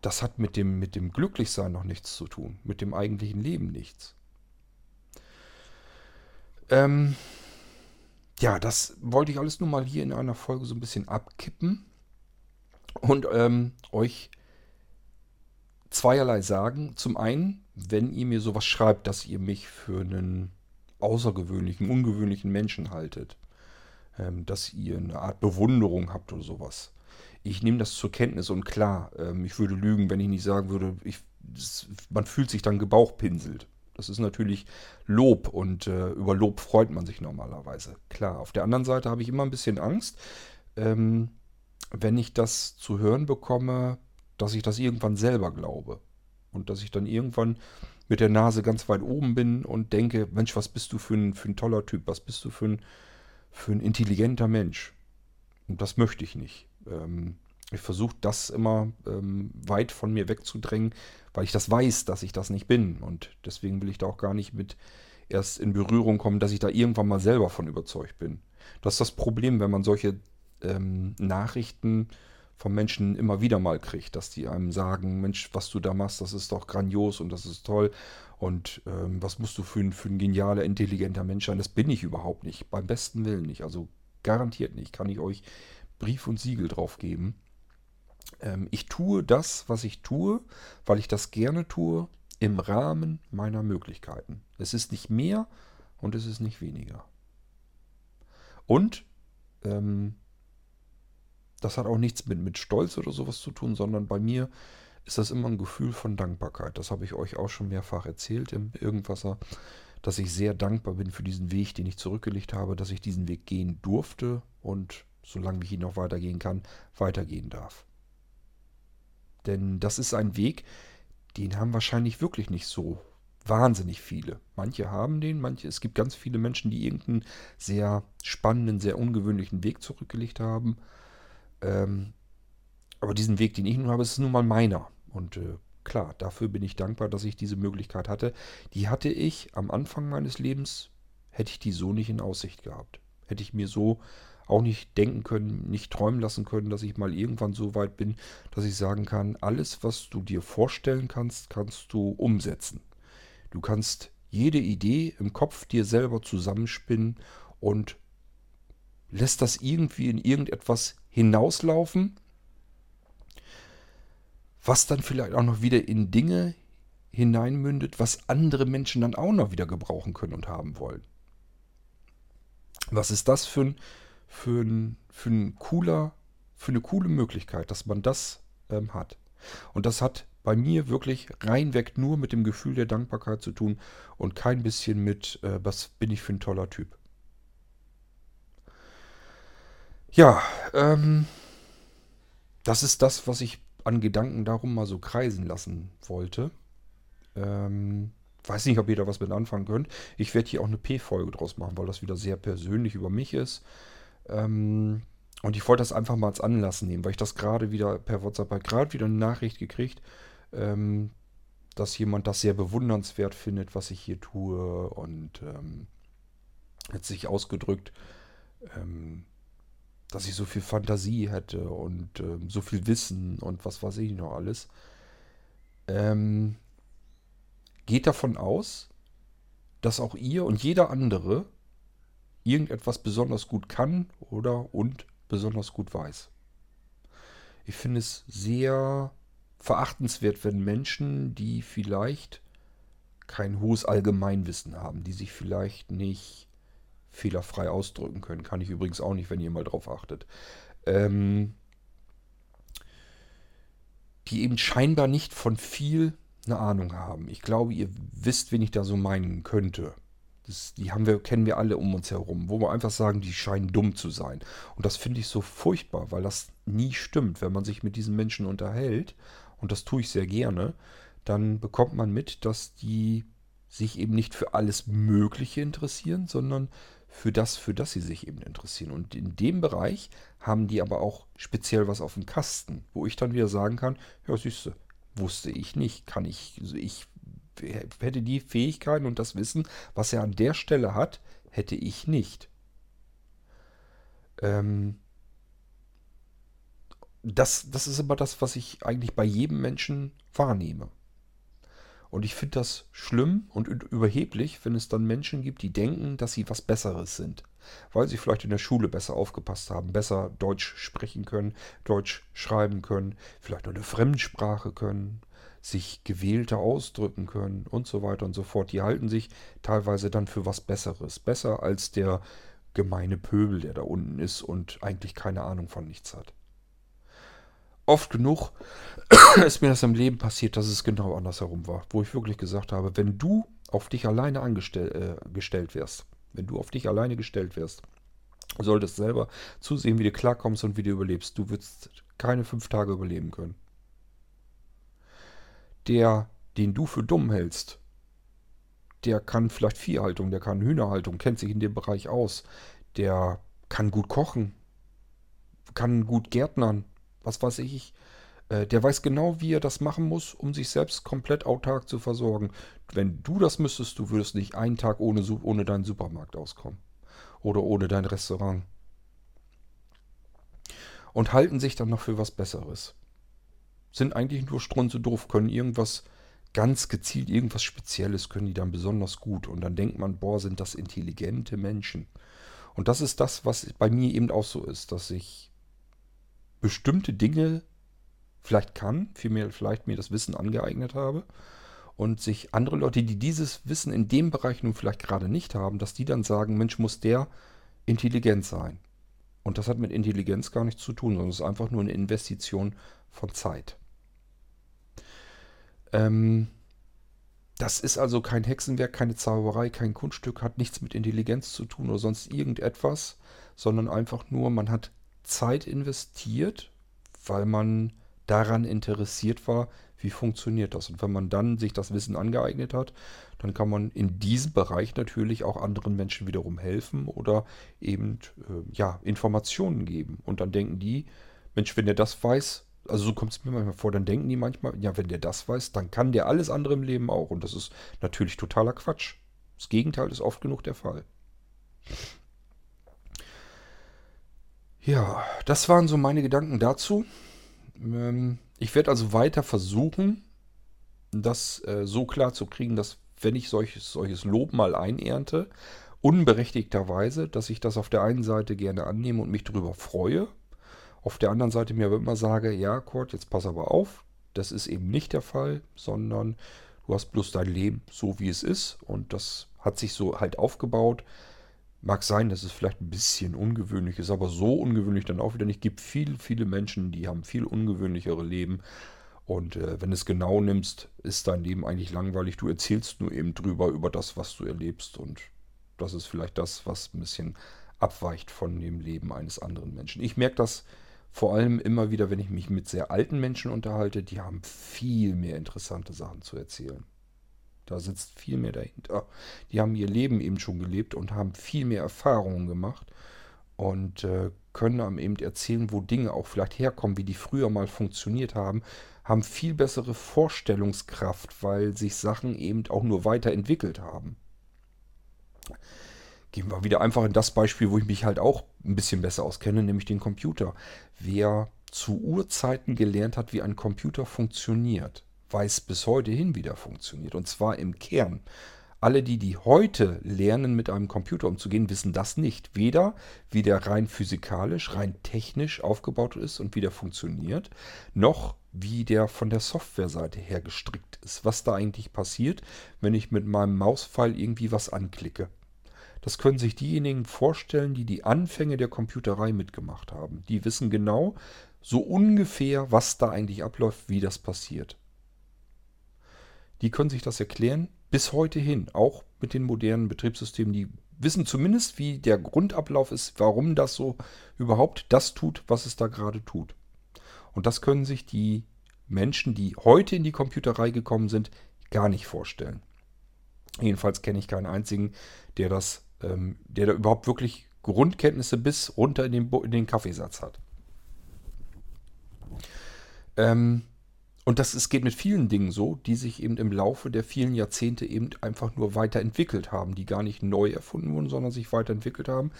das hat mit dem, mit dem Glücklichsein noch nichts zu tun, mit dem eigentlichen Leben nichts. Ähm, ja, das wollte ich alles nur mal hier in einer Folge so ein bisschen abkippen und ähm, euch zweierlei sagen. Zum einen, wenn ihr mir sowas schreibt, dass ihr mich für einen außergewöhnlichen, ungewöhnlichen Menschen haltet, ähm, dass ihr eine Art Bewunderung habt oder sowas. Ich nehme das zur Kenntnis und klar, ähm, ich würde lügen, wenn ich nicht sagen würde, ich, das, man fühlt sich dann gebauchpinselt. Das ist natürlich Lob und äh, über Lob freut man sich normalerweise. Klar, auf der anderen Seite habe ich immer ein bisschen Angst, ähm, wenn ich das zu hören bekomme, dass ich das irgendwann selber glaube. Und dass ich dann irgendwann mit der Nase ganz weit oben bin und denke, Mensch, was bist du für ein, für ein toller Typ, was bist du für ein, für ein intelligenter Mensch. Und das möchte ich nicht. Ähm, ich versuche das immer ähm, weit von mir wegzudrängen, weil ich das weiß, dass ich das nicht bin. Und deswegen will ich da auch gar nicht mit erst in Berührung kommen, dass ich da irgendwann mal selber von überzeugt bin. Das ist das Problem, wenn man solche ähm, Nachrichten von Menschen immer wieder mal kriegt, dass die einem sagen, Mensch, was du da machst, das ist doch grandios und das ist toll und ähm, was musst du für ein, für ein genialer, intelligenter Mensch sein. Das bin ich überhaupt nicht, beim besten Willen nicht, also garantiert nicht, kann ich euch Brief und Siegel drauf geben. Ähm, ich tue das, was ich tue, weil ich das gerne tue, im Rahmen meiner Möglichkeiten. Es ist nicht mehr und es ist nicht weniger. Und ähm, das hat auch nichts mit, mit Stolz oder sowas zu tun, sondern bei mir ist das immer ein Gefühl von Dankbarkeit. Das habe ich euch auch schon mehrfach erzählt im Irgendwasser, dass ich sehr dankbar bin für diesen Weg, den ich zurückgelegt habe, dass ich diesen Weg gehen durfte und solange ich ihn noch weitergehen kann, weitergehen darf. Denn das ist ein Weg, den haben wahrscheinlich wirklich nicht so wahnsinnig viele. Manche haben den, manche, es gibt ganz viele Menschen, die irgendeinen sehr spannenden, sehr ungewöhnlichen Weg zurückgelegt haben. Ähm, aber diesen Weg, den ich nun habe, ist nun mal meiner. Und äh, klar, dafür bin ich dankbar, dass ich diese Möglichkeit hatte. Die hatte ich am Anfang meines Lebens, hätte ich die so nicht in Aussicht gehabt. Hätte ich mir so auch nicht denken können, nicht träumen lassen können, dass ich mal irgendwann so weit bin, dass ich sagen kann, alles, was du dir vorstellen kannst, kannst du umsetzen. Du kannst jede Idee im Kopf dir selber zusammenspinnen und lässt das irgendwie in irgendetwas hinauslaufen, was dann vielleicht auch noch wieder in Dinge hineinmündet, was andere Menschen dann auch noch wieder gebrauchen können und haben wollen. Was ist das für ein, für ein, für ein cooler, für eine coole Möglichkeit, dass man das ähm, hat. Und das hat bei mir wirklich reinweg nur mit dem Gefühl der Dankbarkeit zu tun und kein bisschen mit, äh, was bin ich für ein toller Typ. Ja, ähm, das ist das, was ich an Gedanken darum mal so kreisen lassen wollte. Ähm, weiß nicht, ob ihr da was mit anfangen könnt. Ich werde hier auch eine P-Folge draus machen, weil das wieder sehr persönlich über mich ist. Ähm, und ich wollte das einfach mal als Anlass nehmen, weil ich das gerade wieder per WhatsApp halt gerade wieder eine Nachricht gekriegt, ähm, dass jemand das sehr bewundernswert findet, was ich hier tue und ähm, hat sich ausgedrückt, ähm, dass ich so viel Fantasie hätte und ähm, so viel Wissen und was weiß ich noch alles. Ähm, geht davon aus, dass auch ihr und jeder andere irgendetwas besonders gut kann oder und besonders gut weiß. Ich finde es sehr verachtenswert, wenn Menschen, die vielleicht kein hohes Allgemeinwissen haben, die sich vielleicht nicht fehlerfrei ausdrücken können. Kann ich übrigens auch nicht, wenn ihr mal drauf achtet. Ähm, die eben scheinbar nicht von viel eine Ahnung haben. Ich glaube, ihr wisst, wen ich da so meinen könnte. Das, die haben wir, kennen wir alle um uns herum, wo wir einfach sagen, die scheinen dumm zu sein. Und das finde ich so furchtbar, weil das nie stimmt. Wenn man sich mit diesen Menschen unterhält, und das tue ich sehr gerne, dann bekommt man mit, dass die sich eben nicht für alles Mögliche interessieren, sondern für das, für das sie sich eben interessieren. Und in dem Bereich haben die aber auch speziell was auf dem Kasten, wo ich dann wieder sagen kann, ja, süße, wusste ich nicht, kann ich, also ich hätte die Fähigkeiten und das Wissen, was er an der Stelle hat, hätte ich nicht. Ähm, das, das ist aber das, was ich eigentlich bei jedem Menschen wahrnehme. Und ich finde das schlimm und überheblich, wenn es dann Menschen gibt, die denken, dass sie was Besseres sind. Weil sie vielleicht in der Schule besser aufgepasst haben, besser Deutsch sprechen können, Deutsch schreiben können, vielleicht noch eine Fremdsprache können, sich gewählter ausdrücken können und so weiter und so fort. Die halten sich teilweise dann für was Besseres. Besser als der gemeine Pöbel, der da unten ist und eigentlich keine Ahnung von nichts hat. Oft genug [coughs] ist mir das im Leben passiert, dass es genau andersherum war. Wo ich wirklich gesagt habe, wenn du auf dich alleine angestellt äh, gestellt wärst, wenn du auf dich alleine gestellt wärst, solltest selber zusehen, wie du klarkommst und wie du überlebst. Du würdest keine fünf Tage überleben können der, den du für dumm hältst, der kann vielleicht Viehhaltung, der kann Hühnerhaltung, kennt sich in dem Bereich aus, der kann gut kochen, kann gut gärtnern, was weiß ich. Äh, der weiß genau, wie er das machen muss, um sich selbst komplett autark zu versorgen. Wenn du das müsstest, du würdest nicht einen Tag ohne, ohne deinen Supermarkt auskommen. Oder ohne dein Restaurant. Und halten sich dann noch für was Besseres sind eigentlich nur strunze doof, können irgendwas ganz gezielt, irgendwas Spezielles können die dann besonders gut. Und dann denkt man, boah, sind das intelligente Menschen. Und das ist das, was bei mir eben auch so ist, dass ich bestimmte Dinge vielleicht kann, vielmehr vielleicht mir das Wissen angeeignet habe und sich andere Leute, die dieses Wissen in dem Bereich nun vielleicht gerade nicht haben, dass die dann sagen, Mensch, muss der intelligent sein. Und das hat mit Intelligenz gar nichts zu tun, sondern es ist einfach nur eine Investition von Zeit. Ähm, das ist also kein Hexenwerk, keine Zauberei, kein Kunststück, hat nichts mit Intelligenz zu tun oder sonst irgendetwas, sondern einfach nur, man hat Zeit investiert, weil man daran interessiert war, wie funktioniert das. Und wenn man dann sich das Wissen angeeignet hat, dann kann man in diesem Bereich natürlich auch anderen Menschen wiederum helfen oder eben äh, ja, Informationen geben. Und dann denken die, Mensch, wenn der das weiß, also so kommt es mir manchmal vor, dann denken die manchmal, ja, wenn der das weiß, dann kann der alles andere im Leben auch. Und das ist natürlich totaler Quatsch. Das Gegenteil ist oft genug der Fall. Ja, das waren so meine Gedanken dazu. Ähm, ich werde also weiter versuchen, das äh, so klar zu kriegen, dass wenn ich solches, solches Lob mal einernte, unberechtigterweise, dass ich das auf der einen Seite gerne annehme und mich darüber freue, auf der anderen Seite mir aber immer sage, ja, Kurt, jetzt pass aber auf, das ist eben nicht der Fall, sondern du hast bloß dein Leben so, wie es ist und das hat sich so halt aufgebaut. Mag sein, dass es vielleicht ein bisschen ungewöhnlich ist, aber so ungewöhnlich dann auch wieder nicht. Es gibt viele, viele Menschen, die haben viel ungewöhnlichere Leben. Und äh, wenn du es genau nimmst, ist dein Leben eigentlich langweilig. Du erzählst nur eben drüber, über das, was du erlebst. Und das ist vielleicht das, was ein bisschen abweicht von dem Leben eines anderen Menschen. Ich merke das vor allem immer wieder, wenn ich mich mit sehr alten Menschen unterhalte, die haben viel mehr interessante Sachen zu erzählen. Da sitzt viel mehr dahinter. Die haben ihr Leben eben schon gelebt und haben viel mehr Erfahrungen gemacht und äh, können einem eben erzählen, wo Dinge auch vielleicht herkommen, wie die früher mal funktioniert haben, haben viel bessere Vorstellungskraft, weil sich Sachen eben auch nur weiterentwickelt haben. Gehen wir wieder einfach in das Beispiel, wo ich mich halt auch ein bisschen besser auskenne, nämlich den Computer. Wer zu Urzeiten gelernt hat, wie ein Computer funktioniert, weiß bis heute hin, wie der funktioniert. Und zwar im Kern. Alle die, die heute lernen, mit einem Computer umzugehen, wissen das nicht. Weder wie der rein physikalisch, rein technisch aufgebaut ist und wie der funktioniert, noch wie der von der Softwareseite her gestrickt ist. Was da eigentlich passiert, wenn ich mit meinem Mauspfeil irgendwie was anklicke. Das können sich diejenigen vorstellen, die die Anfänge der Computerei mitgemacht haben. Die wissen genau so ungefähr, was da eigentlich abläuft, wie das passiert. Die können sich das erklären bis heute hin, auch mit den modernen Betriebssystemen. Die wissen zumindest, wie der Grundablauf ist, warum das so überhaupt das tut, was es da gerade tut. Und das können sich die Menschen, die heute in die Computerei gekommen sind, gar nicht vorstellen. Jedenfalls kenne ich keinen einzigen, der das ähm, der da überhaupt wirklich Grundkenntnisse bis runter in den, in den Kaffeesatz hat. Ähm, und das es geht mit vielen Dingen so, die sich eben im Laufe der vielen Jahrzehnte eben einfach nur weiterentwickelt haben, die gar nicht neu erfunden wurden, sondern sich weiterentwickelt haben.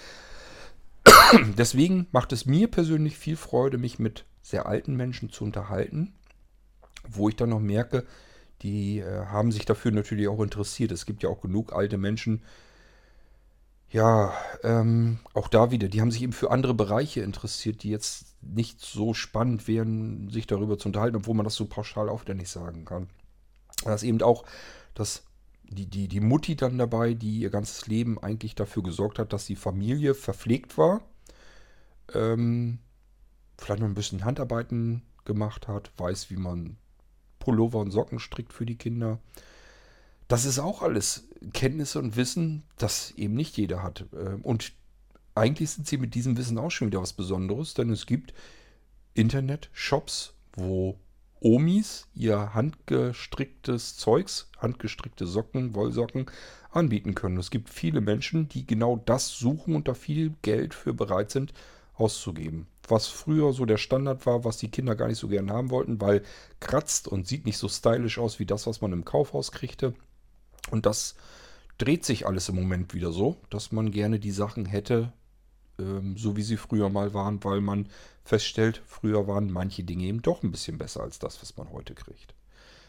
[coughs] Deswegen macht es mir persönlich viel Freude, mich mit sehr alten Menschen zu unterhalten, wo ich dann noch merke, die äh, haben sich dafür natürlich auch interessiert. Es gibt ja auch genug alte Menschen, ja, ähm, auch da wieder, die haben sich eben für andere Bereiche interessiert, die jetzt nicht so spannend wären, sich darüber zu unterhalten, obwohl man das so pauschal auch wieder nicht sagen kann. Da ist eben auch das, die, die, die Mutti dann dabei, die ihr ganzes Leben eigentlich dafür gesorgt hat, dass die Familie verpflegt war. Ähm, vielleicht noch ein bisschen Handarbeiten gemacht hat, weiß, wie man Pullover und Socken strickt für die Kinder. Das ist auch alles Kenntnisse und Wissen, das eben nicht jeder hat. Ähm, und eigentlich sind sie mit diesem Wissen auch schon wieder was Besonderes, denn es gibt Internet-Shops, wo Omis ihr handgestricktes Zeugs, handgestrickte Socken, Wollsocken anbieten können. Es gibt viele Menschen, die genau das suchen und da viel Geld für bereit sind auszugeben. Was früher so der Standard war, was die Kinder gar nicht so gern haben wollten, weil kratzt und sieht nicht so stylisch aus wie das, was man im Kaufhaus kriegte. Und das dreht sich alles im Moment wieder so, dass man gerne die Sachen hätte, ähm, so wie sie früher mal waren, weil man feststellt, früher waren manche Dinge eben doch ein bisschen besser als das, was man heute kriegt.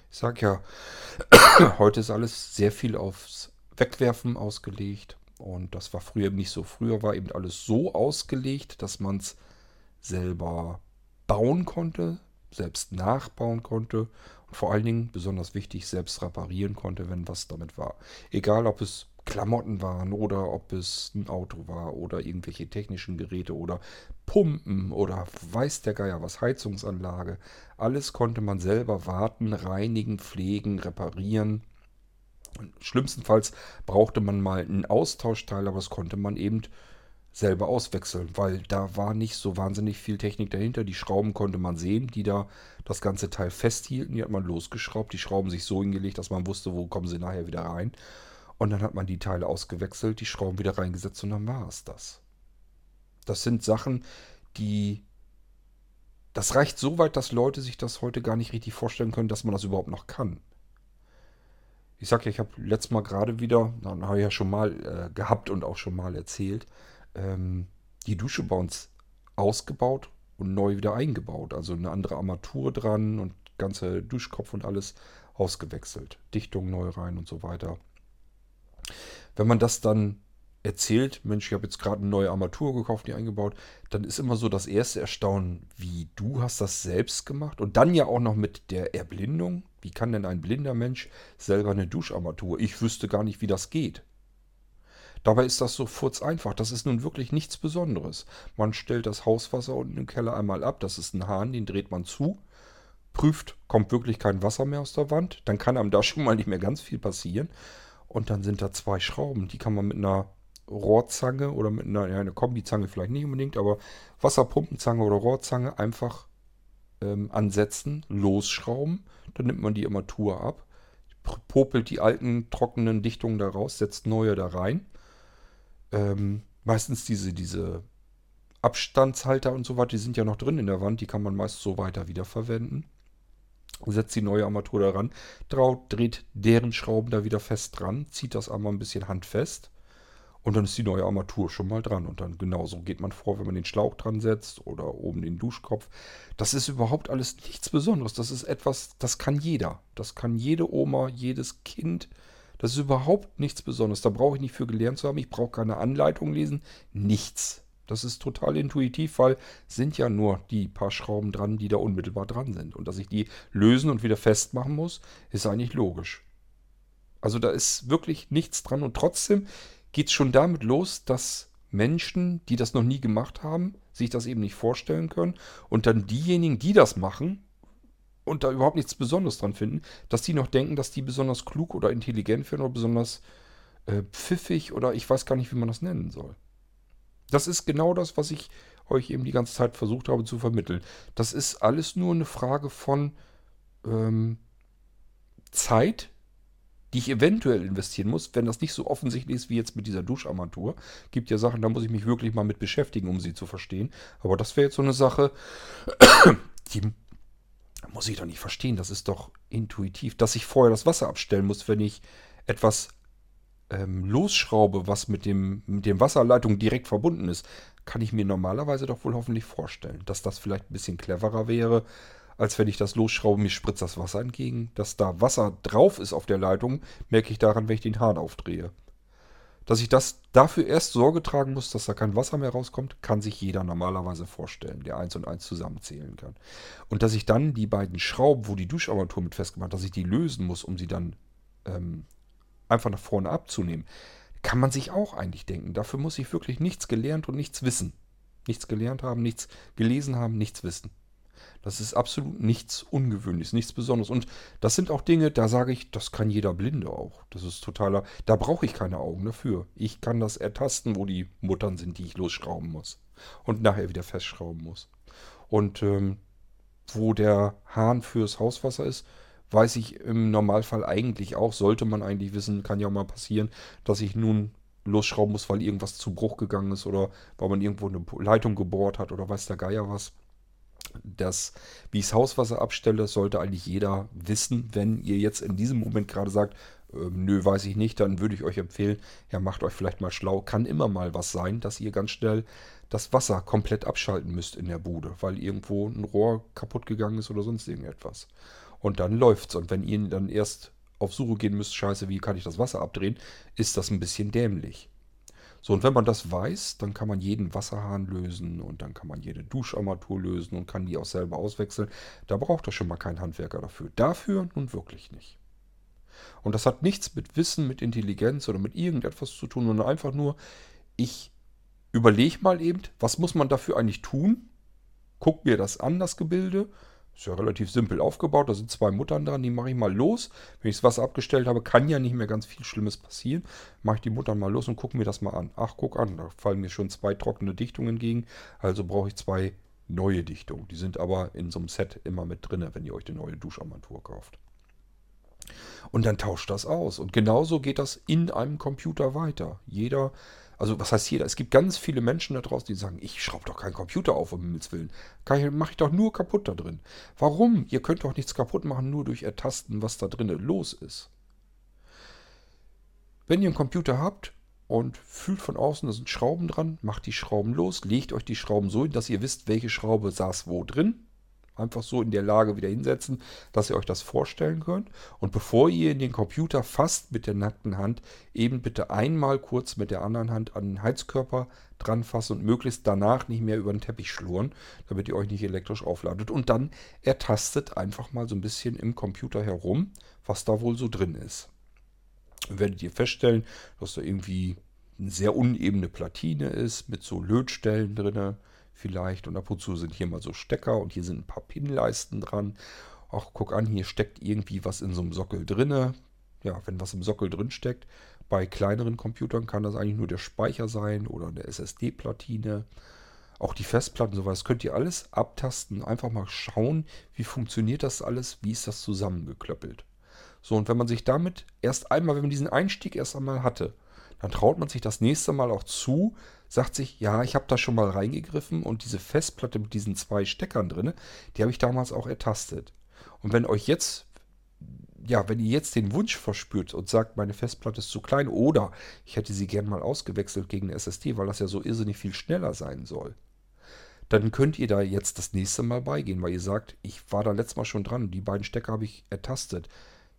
Ich sage ja, [coughs] heute ist alles sehr viel aufs Wegwerfen ausgelegt. Und das war früher eben nicht so. Früher war eben alles so ausgelegt, dass man es selber bauen konnte, selbst nachbauen konnte vor allen Dingen, besonders wichtig, selbst reparieren konnte, wenn was damit war. Egal, ob es Klamotten waren oder ob es ein Auto war oder irgendwelche technischen Geräte oder Pumpen oder weiß der Geier was, Heizungsanlage. Alles konnte man selber warten, reinigen, pflegen, reparieren. Schlimmstenfalls brauchte man mal einen Austauschteil, aber das konnte man eben selber auswechseln, weil da war nicht so wahnsinnig viel Technik dahinter. Die Schrauben konnte man sehen, die da das ganze Teil festhielten. Die hat man losgeschraubt, die Schrauben sich so hingelegt, dass man wusste, wo kommen sie nachher wieder rein. Und dann hat man die Teile ausgewechselt, die Schrauben wieder reingesetzt und dann war es das. Das sind Sachen, die... Das reicht so weit, dass Leute sich das heute gar nicht richtig vorstellen können, dass man das überhaupt noch kann. Ich sag ja, ich habe letztes Mal gerade wieder, dann habe ich ja schon mal äh, gehabt und auch schon mal erzählt, ähm, die Dusche bei uns ausgebaut und neu wieder eingebaut. Also eine andere Armatur dran und ganze Duschkopf und alles ausgewechselt. Dichtung neu rein und so weiter. Wenn man das dann erzählt, Mensch, ich habe jetzt gerade eine neue Armatur gekauft, die eingebaut, dann ist immer so das erste Erstaunen, wie du hast das selbst gemacht und dann ja auch noch mit der Erblindung. Wie kann denn ein blinder Mensch selber eine Duscharmatur? Ich wüsste gar nicht, wie das geht. Dabei ist das so furz einfach. Das ist nun wirklich nichts Besonderes. Man stellt das Hauswasser unten im Keller einmal ab. Das ist ein Hahn, den dreht man zu. Prüft, kommt wirklich kein Wasser mehr aus der Wand. Dann kann einem da [laughs] schon mal nicht mehr ganz viel passieren. Und dann sind da zwei Schrauben. Die kann man mit einer Rohrzange oder mit einer, ja, eine Kombizange vielleicht nicht unbedingt, aber Wasserpumpenzange oder Rohrzange einfach ähm, ansetzen, losschrauben. Dann nimmt man die Armatur ab, popelt die alten trockenen Dichtungen da raus, setzt neue da rein ähm, meistens diese, diese Abstandshalter und so weiter, die sind ja noch drin in der Wand, die kann man meist so weiter wiederverwenden. Setzt die neue Armatur daran, dreht deren Schrauben da wieder fest dran, zieht das einmal ein bisschen handfest und dann ist die neue Armatur schon mal dran. Und dann genauso geht man vor, wenn man den Schlauch dran setzt oder oben den Duschkopf. Das ist überhaupt alles nichts Besonderes. Das ist etwas, das kann jeder. Das kann jede Oma, jedes Kind. Das ist überhaupt nichts Besonderes. Da brauche ich nicht für gelernt zu haben. Ich brauche keine Anleitung lesen. Nichts. Das ist total intuitiv, weil sind ja nur die paar Schrauben dran, die da unmittelbar dran sind. Und dass ich die lösen und wieder festmachen muss, ist eigentlich logisch. Also da ist wirklich nichts dran. Und trotzdem geht es schon damit los, dass Menschen, die das noch nie gemacht haben, sich das eben nicht vorstellen können. Und dann diejenigen, die das machen, und da überhaupt nichts Besonderes dran finden, dass die noch denken, dass die besonders klug oder intelligent werden oder besonders äh, pfiffig oder ich weiß gar nicht, wie man das nennen soll. Das ist genau das, was ich euch eben die ganze Zeit versucht habe zu vermitteln. Das ist alles nur eine Frage von ähm, Zeit, die ich eventuell investieren muss, wenn das nicht so offensichtlich ist wie jetzt mit dieser Duscharmatur. Gibt ja Sachen, da muss ich mich wirklich mal mit beschäftigen, um sie zu verstehen. Aber das wäre jetzt so eine Sache, [clears throat] die muss ich doch nicht verstehen. Das ist doch intuitiv. Dass ich vorher das Wasser abstellen muss, wenn ich etwas ähm, losschraube, was mit dem, mit dem Wasserleitung direkt verbunden ist, kann ich mir normalerweise doch wohl hoffentlich vorstellen. Dass das vielleicht ein bisschen cleverer wäre, als wenn ich das losschraube, mir spritzt das Wasser entgegen. Dass da Wasser drauf ist auf der Leitung, merke ich daran, wenn ich den Hahn aufdrehe. Dass ich das dafür erst Sorge tragen muss, dass da kein Wasser mehr rauskommt, kann sich jeder normalerweise vorstellen, der eins und eins zusammenzählen kann. Und dass ich dann die beiden Schrauben, wo die Duscharmatur mit festgemacht, dass ich die lösen muss, um sie dann ähm, einfach nach vorne abzunehmen, kann man sich auch eigentlich denken. Dafür muss ich wirklich nichts gelernt und nichts wissen. Nichts gelernt haben, nichts gelesen haben, nichts wissen. Das ist absolut nichts Ungewöhnliches, nichts Besonderes. Und das sind auch Dinge, da sage ich, das kann jeder Blinde auch. Das ist totaler, da brauche ich keine Augen dafür. Ich kann das ertasten, wo die Muttern sind, die ich losschrauben muss. Und nachher wieder festschrauben muss. Und ähm, wo der Hahn fürs Hauswasser ist, weiß ich im Normalfall eigentlich auch, sollte man eigentlich wissen, kann ja mal passieren, dass ich nun losschrauben muss, weil irgendwas zu Bruch gegangen ist oder weil man irgendwo eine Leitung gebohrt hat oder weiß der Geier was das, wie ich das Hauswasser abstelle, sollte eigentlich jeder wissen. Wenn ihr jetzt in diesem Moment gerade sagt, äh, nö, weiß ich nicht, dann würde ich euch empfehlen, ja, macht euch vielleicht mal schlau. Kann immer mal was sein, dass ihr ganz schnell das Wasser komplett abschalten müsst in der Bude, weil irgendwo ein Rohr kaputt gegangen ist oder sonst irgendetwas. Und dann läuft's. Und wenn ihr dann erst auf Suche gehen müsst, scheiße, wie kann ich das Wasser abdrehen, ist das ein bisschen dämlich. So, und wenn man das weiß, dann kann man jeden Wasserhahn lösen und dann kann man jede Duscharmatur lösen und kann die auch selber auswechseln. Da braucht er schon mal keinen Handwerker dafür. Dafür nun wirklich nicht. Und das hat nichts mit Wissen, mit Intelligenz oder mit irgendetwas zu tun, sondern einfach nur, ich überlege mal eben, was muss man dafür eigentlich tun? Guck mir das an, das Gebilde, ist ja relativ simpel aufgebaut. Da sind zwei Muttern dran, die mache ich mal los. Wenn ich das Wasser abgestellt habe, kann ja nicht mehr ganz viel Schlimmes passieren. Mache ich die Muttern mal los und gucke mir das mal an. Ach, guck an, da fallen mir schon zwei trockene Dichtungen entgegen. Also brauche ich zwei neue Dichtungen. Die sind aber in so einem Set immer mit drin, wenn ihr euch die neue Duscharmatur kauft. Und dann tauscht das aus. Und genauso geht das in einem Computer weiter. Jeder also was heißt jeder? Es gibt ganz viele Menschen da draußen, die sagen, ich schraube doch keinen Computer auf, um Himmels Willen. Mache ich doch nur kaputt da drin. Warum? Ihr könnt doch nichts kaputt machen, nur durch Ertasten, was da drinnen los ist. Wenn ihr einen Computer habt und fühlt von außen, da sind Schrauben dran, macht die Schrauben los, legt euch die Schrauben so hin, dass ihr wisst, welche Schraube saß wo drin einfach so in der Lage wieder hinsetzen, dass ihr euch das vorstellen könnt. Und bevor ihr in den Computer fasst mit der nackten Hand, eben bitte einmal kurz mit der anderen Hand an den Heizkörper dran fassen und möglichst danach nicht mehr über den Teppich schlurren, damit ihr euch nicht elektrisch aufladet. Und dann ertastet einfach mal so ein bisschen im Computer herum, was da wohl so drin ist. Dann werdet ihr feststellen, dass da irgendwie eine sehr unebene Platine ist mit so Lötstellen drinne vielleicht. Und ab und zu sind hier mal so Stecker und hier sind ein paar Pinleisten dran. Ach, guck an, hier steckt irgendwie was in so einem Sockel drinne. Ja, wenn was im Sockel drin steckt. Bei kleineren Computern kann das eigentlich nur der Speicher sein oder eine SSD-Platine. Auch die Festplatten, sowas könnt ihr alles abtasten. Einfach mal schauen, wie funktioniert das alles, wie ist das zusammengeklöppelt. So, und wenn man sich damit erst einmal, wenn man diesen Einstieg erst einmal hatte, dann traut man sich das nächste Mal auch zu, sagt sich, ja, ich habe da schon mal reingegriffen und diese Festplatte mit diesen zwei Steckern drin, die habe ich damals auch ertastet. Und wenn euch jetzt, ja, wenn ihr jetzt den Wunsch verspürt und sagt, meine Festplatte ist zu klein oder ich hätte sie gern mal ausgewechselt gegen eine SSD, weil das ja so irrsinnig viel schneller sein soll, dann könnt ihr da jetzt das nächste Mal beigehen, weil ihr sagt, ich war da letztes Mal schon dran, die beiden Stecker habe ich ertastet.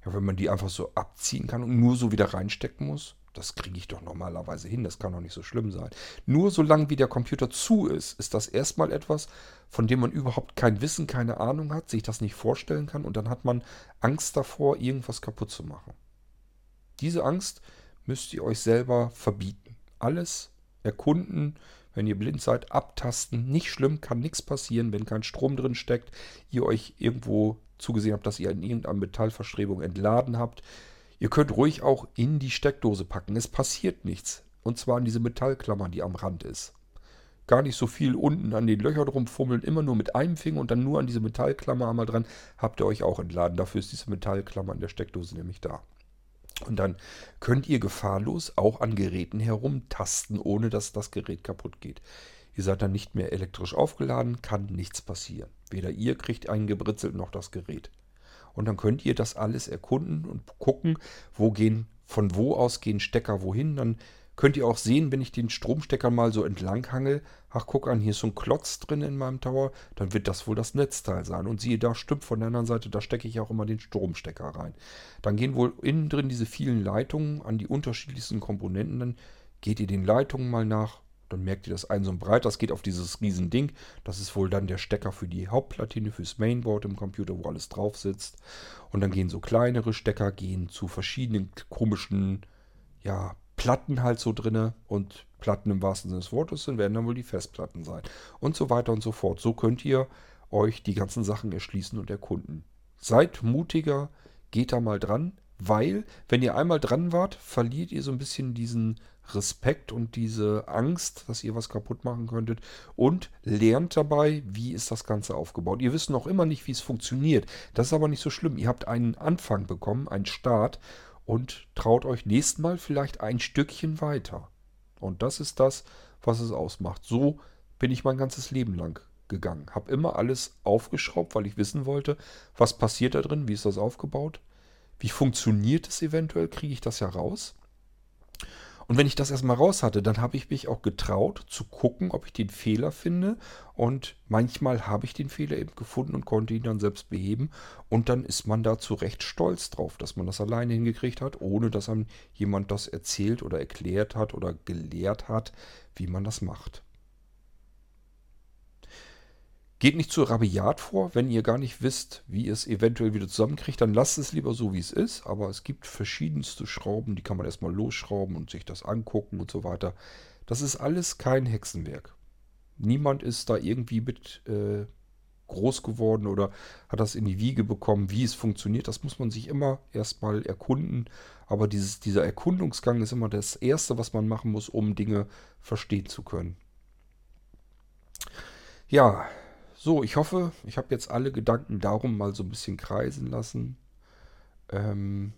Ja, wenn man die einfach so abziehen kann und nur so wieder reinstecken muss, das kriege ich doch normalerweise hin, das kann doch nicht so schlimm sein. Nur solange wie der Computer zu ist, ist das erstmal etwas, von dem man überhaupt kein Wissen, keine Ahnung hat, sich das nicht vorstellen kann und dann hat man Angst davor, irgendwas kaputt zu machen. Diese Angst müsst ihr euch selber verbieten. Alles erkunden, wenn ihr blind seid, abtasten. Nicht schlimm, kann nichts passieren, wenn kein Strom drin steckt, ihr euch irgendwo zugesehen habt, dass ihr in irgendeiner Metallverstrebung entladen habt Ihr könnt ruhig auch in die Steckdose packen. Es passiert nichts. Und zwar an diese Metallklammer, die am Rand ist. Gar nicht so viel unten an den Löchern rumfummeln, immer nur mit einem Finger und dann nur an diese Metallklammer einmal dran, habt ihr euch auch entladen. Dafür ist diese Metallklammer in der Steckdose nämlich da. Und dann könnt ihr gefahrlos auch an Geräten herumtasten, ohne dass das Gerät kaputt geht. Ihr seid dann nicht mehr elektrisch aufgeladen, kann nichts passieren. Weder ihr kriegt einen gebritzelt noch das Gerät. Und dann könnt ihr das alles erkunden und gucken, wo gehen, von wo aus gehen Stecker wohin. Dann könnt ihr auch sehen, wenn ich den Stromstecker mal so entlang hangel. Ach, guck an, hier ist so ein Klotz drin in meinem Tower. Dann wird das wohl das Netzteil sein. Und siehe da, stimmt von der anderen Seite, da stecke ich auch immer den Stromstecker rein. Dann gehen wohl innen drin diese vielen Leitungen an die unterschiedlichsten Komponenten. Dann geht ihr den Leitungen mal nach. Dann merkt ihr, dass ein so breit, das geht auf dieses riesen Ding. Das ist wohl dann der Stecker für die Hauptplatine, fürs Mainboard im Computer, wo alles drauf sitzt. Und dann gehen so kleinere Stecker, gehen zu verschiedenen komischen, ja, Platten halt so drinne und Platten im wahrsten Sinne des Wortes sind, werden dann wohl die Festplatten sein. Und so weiter und so fort. So könnt ihr euch die ganzen Sachen erschließen und erkunden. Seid mutiger, geht da mal dran, weil, wenn ihr einmal dran wart, verliert ihr so ein bisschen diesen Respekt und diese Angst, dass ihr was kaputt machen könntet und lernt dabei, wie ist das Ganze aufgebaut. Ihr wisst noch immer nicht, wie es funktioniert. Das ist aber nicht so schlimm. Ihr habt einen Anfang bekommen, einen Start und traut euch nächstes Mal vielleicht ein Stückchen weiter. Und das ist das, was es ausmacht. So bin ich mein ganzes Leben lang gegangen. Habe immer alles aufgeschraubt, weil ich wissen wollte, was passiert da drin, wie ist das aufgebaut, wie funktioniert es eventuell, kriege ich das ja raus. Und wenn ich das erstmal raus hatte, dann habe ich mich auch getraut zu gucken, ob ich den Fehler finde. Und manchmal habe ich den Fehler eben gefunden und konnte ihn dann selbst beheben. Und dann ist man dazu recht stolz drauf, dass man das alleine hingekriegt hat, ohne dass einem jemand das erzählt oder erklärt hat oder gelehrt hat, wie man das macht. Geht nicht zu rabiat vor, wenn ihr gar nicht wisst, wie ihr es eventuell wieder zusammenkriegt, dann lasst es lieber so, wie es ist. Aber es gibt verschiedenste Schrauben, die kann man erstmal losschrauben und sich das angucken und so weiter. Das ist alles kein Hexenwerk. Niemand ist da irgendwie mit äh, groß geworden oder hat das in die Wiege bekommen, wie es funktioniert. Das muss man sich immer erstmal erkunden. Aber dieses, dieser Erkundungsgang ist immer das Erste, was man machen muss, um Dinge verstehen zu können. Ja, so, ich hoffe, ich habe jetzt alle Gedanken darum mal so ein bisschen kreisen lassen. Ähm,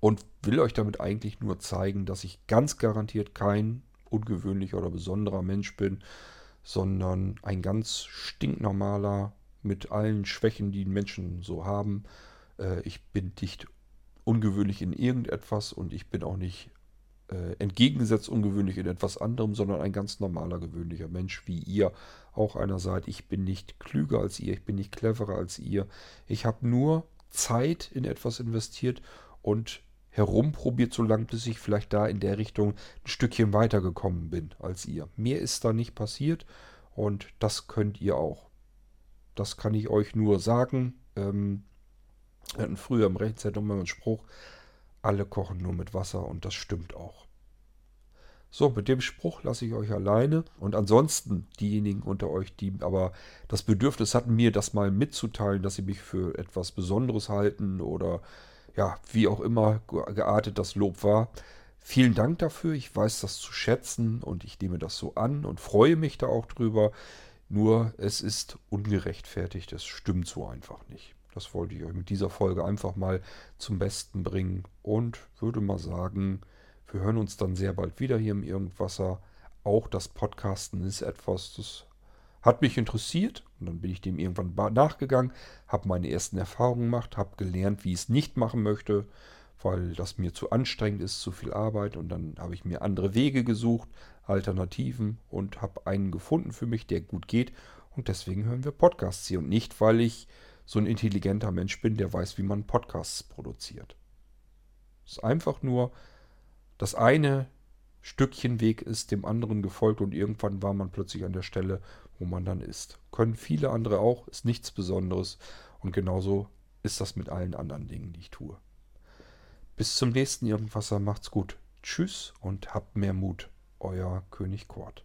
und will euch damit eigentlich nur zeigen, dass ich ganz garantiert kein ungewöhnlicher oder besonderer Mensch bin, sondern ein ganz stinknormaler mit allen Schwächen, die Menschen so haben. Äh, ich bin nicht ungewöhnlich in irgendetwas und ich bin auch nicht äh, entgegengesetzt ungewöhnlich in etwas anderem, sondern ein ganz normaler, gewöhnlicher Mensch, wie ihr auch einer seid. Ich bin nicht klüger als ihr, ich bin nicht cleverer als ihr. Ich habe nur Zeit in etwas investiert und herumprobiert so lange, bis ich vielleicht da in der Richtung ein Stückchen weitergekommen bin als ihr. Mehr ist da nicht passiert und das könnt ihr auch. Das kann ich euch nur sagen. Ähm, wir hatten früher im Rechtszeitung immer einen Spruch, alle kochen nur mit Wasser und das stimmt auch. So, mit dem Spruch lasse ich euch alleine. Und ansonsten diejenigen unter euch, die aber das Bedürfnis hatten, mir das mal mitzuteilen, dass sie mich für etwas Besonderes halten oder ja, wie auch immer geartet das Lob war. Vielen Dank dafür. Ich weiß das zu schätzen und ich nehme das so an und freue mich da auch drüber. Nur es ist ungerechtfertigt. Es stimmt so einfach nicht. Das wollte ich euch mit dieser Folge einfach mal zum Besten bringen und würde mal sagen, wir hören uns dann sehr bald wieder hier im Irgendwasser. Auch das Podcasten ist etwas, das hat mich interessiert. Und dann bin ich dem irgendwann nachgegangen, habe meine ersten Erfahrungen gemacht, habe gelernt, wie ich es nicht machen möchte, weil das mir zu anstrengend ist, zu viel Arbeit. Und dann habe ich mir andere Wege gesucht, Alternativen und habe einen gefunden für mich, der gut geht. Und deswegen hören wir Podcasts hier. Und nicht, weil ich so ein intelligenter Mensch bin, der weiß, wie man Podcasts produziert. Es ist einfach nur, das eine Stückchen Weg ist dem anderen gefolgt und irgendwann war man plötzlich an der Stelle, wo man dann ist. Können viele andere auch, ist nichts Besonderes und genauso ist das mit allen anderen Dingen, die ich tue. Bis zum nächsten Irgendwasser, macht's gut. Tschüss und habt mehr Mut. Euer König Kort.